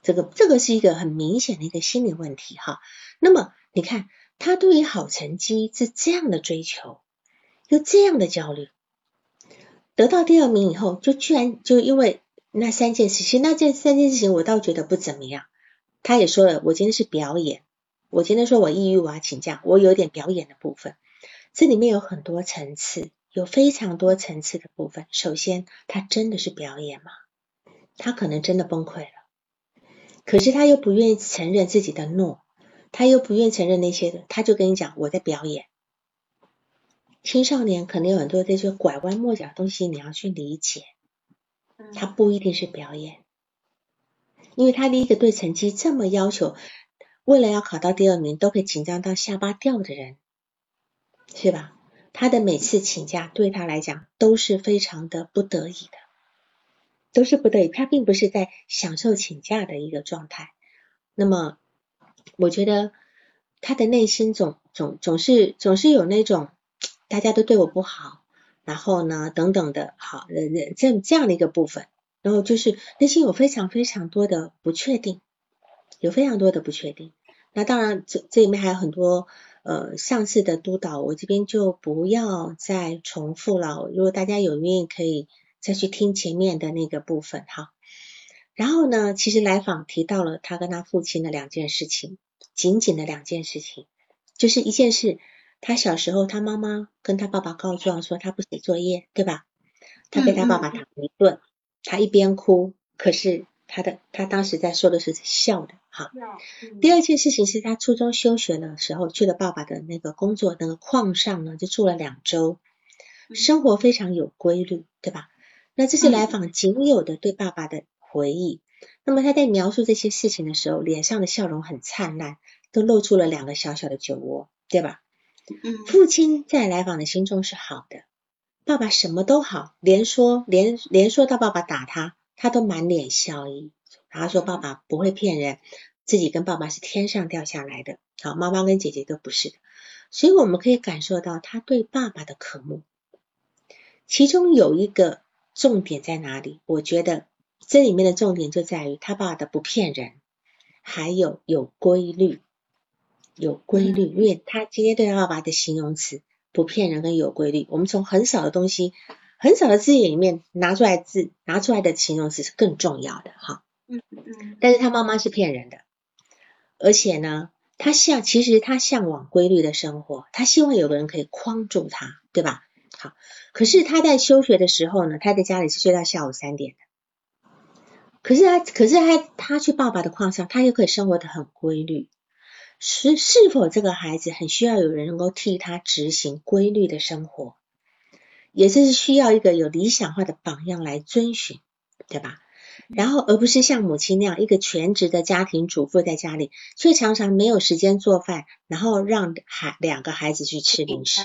这个这个是一个很明显的一个心理问题哈。那么你看他对于好成绩是这样的追求。有这样的焦虑，得到第二名以后，就居然就因为那三件事情，那这三件事情我倒觉得不怎么样。他也说了，我今天是表演，我今天说我抑郁，我要请假，我有点表演的部分。这里面有很多层次，有非常多层次的部分。首先，他真的是表演吗？他可能真的崩溃了，可是他又不愿意承认自己的懦，他又不愿意承认那些，他就跟你讲我在表演。青少年可能有很多这些拐弯抹角的东西，你要去理解，嗯他不一定是表演，因为他第一个对成绩这么要求，为了要考到第二名都可以紧张到下巴掉的人，是吧？他的每次请假对他来讲都是非常的不得已的，都是不得已，他并不是在享受请假的一个状态。那么，我觉得他的内心总总总是总是有那种大家都对我不好，然后呢等等的，好呃这这样的一个部分，然后就是内心有非常非常多的不确定，有非常多的不确定。那当然这这里面还有很多呃上次的督导，我这边就不要再重复了。如果大家有愿意，可以再去听前面的那个部分哈。然后呢，其实来访提到了他跟他父亲的两件事情，仅仅的两件事情，就是一件事，他小时候他妈妈跟他爸爸告状说他不写作业，对吧？他被他爸爸打了一顿，他一边哭，可是他的他当时在说的是笑的，哈。第二件事情是他初中休学的时候去了爸爸的那个工作那个矿上呢，就住了两周，生活非常有规律，对吧？那这是来访仅有的对爸爸的回忆。那么他在描述这些事情的时候，脸上的笑容很灿烂，都露出了两个小小的酒窝，对吧？嗯父亲在来访的心中是好的，爸爸什么都好，连说连连说到爸爸打他，他都满脸笑意。他说爸爸不会骗人，自己跟爸爸是天上掉下来的，好，妈妈跟姐姐都不是的，所以我们可以感受到他对爸爸的渴慕。其中有一个重点在哪里？我觉得这里面的重点就在于他爸爸的不骗人，还有有规律，有规律。因为他今天对他爸爸的形容词不骗人跟有规律，我们从很少的东西、很少的字眼里面拿出来字拿出来的形容词是更重要的哈。嗯嗯但是他妈妈是骗人的，而且呢，他向其实他向往规律的生活，他希望有个人可以框住他，对吧？好，可是他在休学的时候呢，他在家里是睡到下午三点的。可是他，可是他，他去爸爸的矿上，他又可以生活的很规律。是是否这个孩子很需要有人能够替他执行规律的生活，也就是需要一个有理想化的榜样来遵循，对吧？然后而不是像母亲那样一个全职的家庭主妇在家里，却常常没有时间做饭，然后让孩两个孩子去吃零食，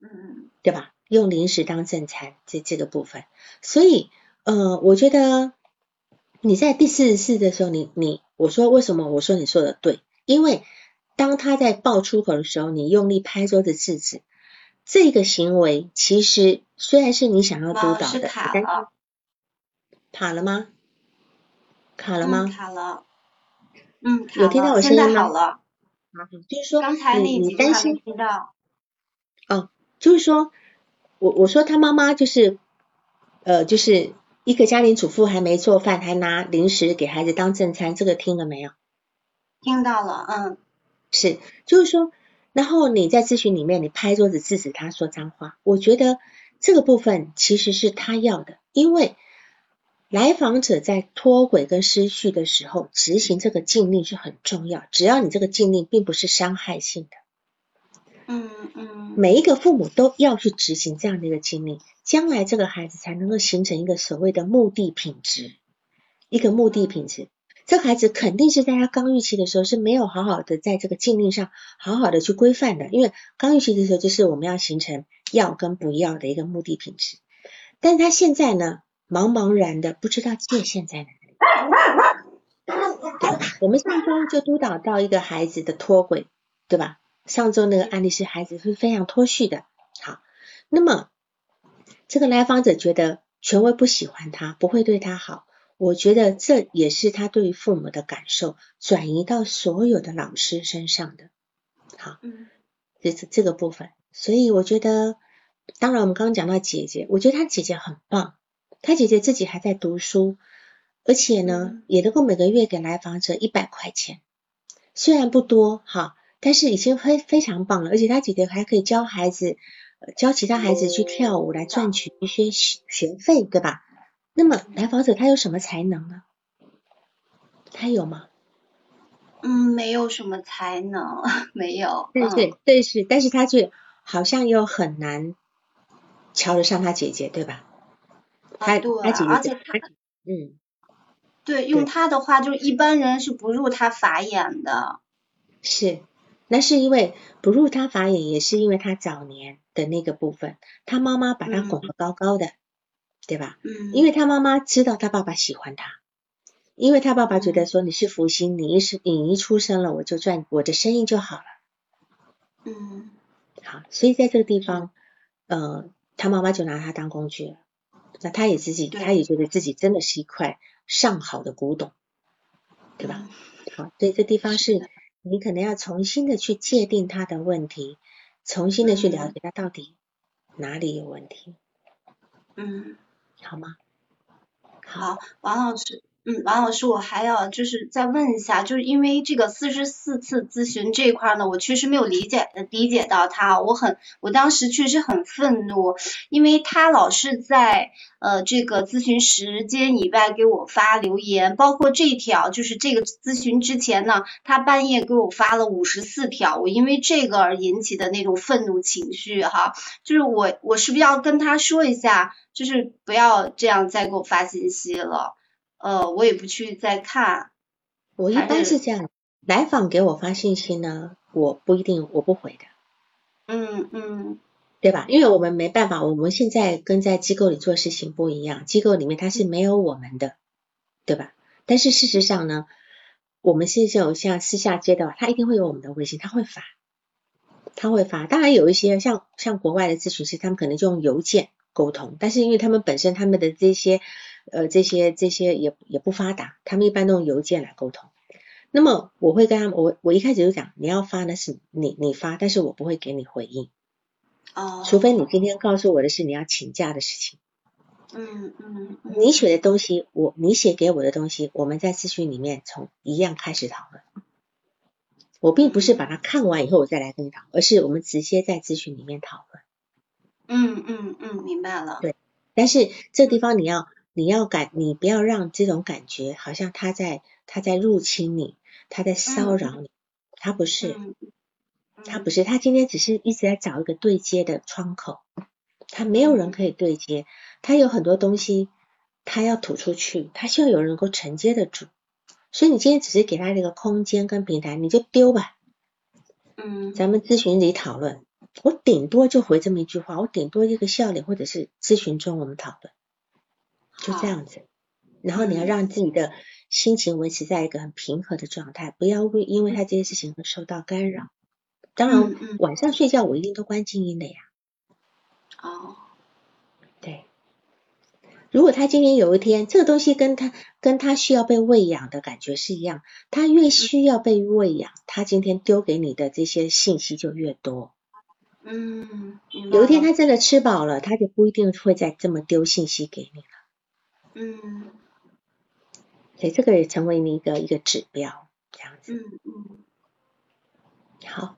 嗯嗯对吧？用零食当正餐，这这个部分，所以呃，我觉得你在第四十四的时候，你你我说为什么我说你说的对？因为当他在爆粗口的时候，你用力拍桌子制止，这个行为其实虽然是你想要督导的，卡了，卡了吗？卡了嗯吗？卡了，嗯，有听到我声音吗好了，就是说刚才你担心，听到。哦就是说我我说他妈妈就是呃就是一个家庭主妇还没做饭，还拿零食给孩子当正餐，这个听了没有？听到了，嗯是，就是说，然后你在咨询里面你拍桌子制止他说脏话，我觉得这个部分其实是他要的，因为来访者在脱轨跟失去的时候，执行这个禁令是很重要，只要你这个禁令并不是伤害性的。嗯嗯每一个父母都要去执行这样的一个经历，将来这个孩子才能够形成一个所谓的目的品质，一个目的品质。这个孩子肯定是在他刚预期的时候是没有好好的在这个禁令上好好的去规范的，因为刚预期的时候就是我们要形成要跟不要的一个目的品质，但他现在呢茫茫然的不知道界限在哪里。我们上周就督导到一个孩子的脱轨，对吧？上周那个案例是孩子是非常脱序的。好，那么这个来访者觉得权威不喜欢他，不会对他好。我觉得这也是他对于父母的感受转移到所有的老师身上的。好，嗯这是这个部分。所以我觉得，当然我们刚刚讲到姐姐，我觉得她姐姐很棒，她姐姐自己还在读书，而且呢也能够每个月给来访者一百块钱，虽然不多哈，但是已经非非常棒了。而且她姐姐还可以教孩子，呃教其他孩子去跳舞来赚取一些学学费，对吧？那么来访者他有什么才能呢？他有吗？嗯，没有什么才能，没有，对嗯对对是，但是他却好像又很难瞧得上他姐姐，对吧？他对，他姐姐而且他嗯，对，用他的话就是一般人是不入他法眼的。是，那是因为不入他法眼，也是因为他早年的那个部分，他妈妈把他嗯拱得高高的，对吧？嗯，因为他妈妈知道他爸爸喜欢他，因为他爸爸觉得说你是福星，你一是你一出生了我就赚我的生意就好了，嗯。好，所以在这个地方，呃，他妈妈就拿他当工具了，那他也自己他也觉得自己真的是一块上好的古董，对吧？？好，所以这地方是你可能要重新的去界定他的问题，重新的去了解他到底哪里有问题，嗯，好吗？好，王老师。嗯，王老师，我还要就是再问一下，就是因为这个四十四次咨询这一块呢，我确实没有理解理解到他，我很我当时确实很愤怒，因为他老是在呃这个咨询时间以外给我发留言，包括这条就是这个咨询之前呢，他半夜给我发了五十四条，我因为这个而引起的那种愤怒情绪哈，就是我我是不是要跟他说一下，就是不要这样再给我发信息了。呃，我也不去再看。我一般是这样，来访给我发信息呢，我不一定我不回的，嗯嗯对吧？因为我们没办法，我们现在跟在机构里做事情不一样，机构里面它是没有我们的，对吧？但是事实上呢，我们是这种像私下接的话，他一定会有我们的微信，他会发，他会发。当然有一些像像国外的咨询师，他们可能就用邮件沟通，但是因为他们本身他们的这些呃这些这些也也不发达，他们一般都用邮件来沟通。那么我会跟他们，我我一开始就讲，你要发的是你你发，但是我不会给你回应，哦，除非你今天告诉我的是你要请假的事情。嗯嗯嗯你写的东西，我你写给我的东西，我们在咨询里面从一样开始讨论。我并不是把它看完以后我再来跟你讨，而是我们直接在咨询里面讨论。嗯嗯嗯，明白了。对但是这地方你要你要感，你不要让这种感觉好像他在他在入侵你，他在骚扰你，他不是，嗯，他不是，他今天只是一直在找一个对接的窗口，他没有人可以对接，他有很多东西他要吐出去，他希望有人能够承接得住，所以你今天只是给他这个空间跟平台，你就丢吧，嗯。咱们咨询里讨论，我顶多就回这么一句话，我顶多一个笑脸，或者是咨询中我们讨论，就这样子。然后你要嗯让自己的心情维持在一个很平和的状态，不要为因为他这些事情而受到干扰。当然嗯嗯，晚上睡觉我一定都关静音的呀。哦，对，如果他今天有一天这个东西跟他跟他需要被喂养的感觉是一样，他越需要被喂养，他今天丢给你的这些信息就越多。嗯，有一天他真的吃饱了，他就不一定会再这么丢信息给你了。嗯所以这个也成为你一个一个指标，这样子。嗯嗯。好，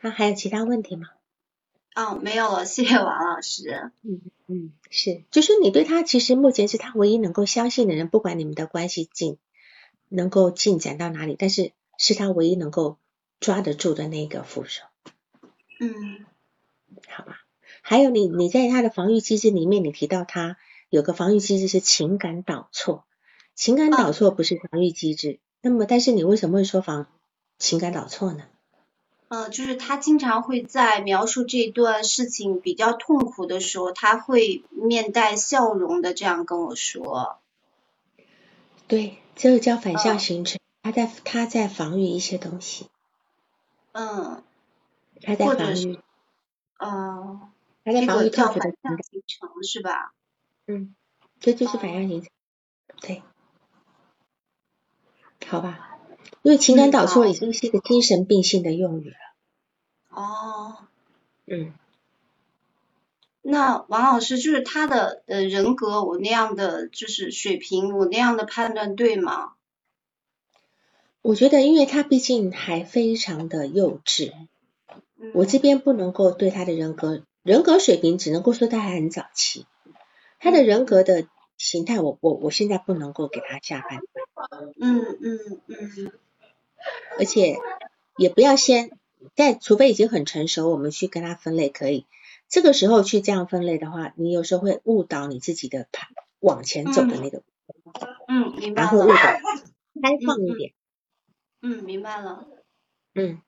那还有其他问题吗？哦，没有了，谢谢王老师。嗯嗯，是，就是你对他其实目前是他唯一能够相信的人，不管你们的关系进能够进展到哪里，但是是他唯一能够抓得住的那个扶手，嗯好吧？还有你你在他的防御机制里面，你提到他有个防御机制是情感导错，情感导错不是防御机制，那么但是你为什么会说防情感导错呢？呃，就是他经常会在描述这段事情比较痛苦的时候，他会面带笑容的这样跟我说。对，这个叫反向嗯形成，他在他在防御一些东西，嗯他在防御，呃，他在这防御痛苦的个叫反情感，向形成是吧？嗯，这就是反哦。向形成，对，好吧？因为情感嗯导错好已经是一个精神病性的用语了，哦，嗯，那王老师就是他的呃人格，我那样的就是水平，我那样的判断对吗？我觉得因为他毕竟还非常的幼稚，嗯。我这边不能够对他的人格人格水平，只能够说他还很早期，他的人格的形态我，我我现在不能够给他下判断。嗯嗯嗯而且也不要先在除非已经很成熟，我们去跟他分类可以。这个时候去这样分类的话，你有时候会误导你自己的排往前走的那个，嗯，明白然后误导，开放一点。嗯，明白了，嗯，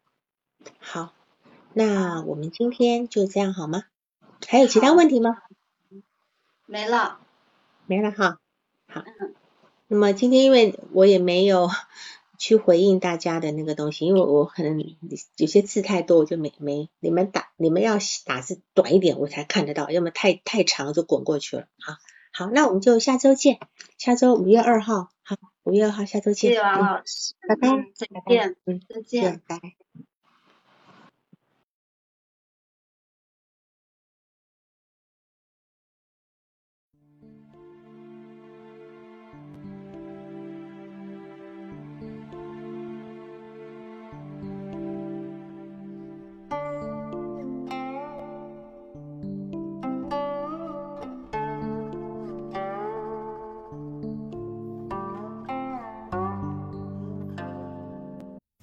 好，那我们今天就这样好吗？还有其他问题吗？没了，没了哈。好嗯，那么今天因为我也没有 去回应大家的那个东西，因为我可能有些字太多，我就没没你们打你们要打字短一点我才看得到，要么太太长就滚过去了。好，好，那我们就下周见，下周五月二号，好，五月二号下周见。谢谢王嗯老师，拜拜嗯，再见，嗯，再见。拜拜。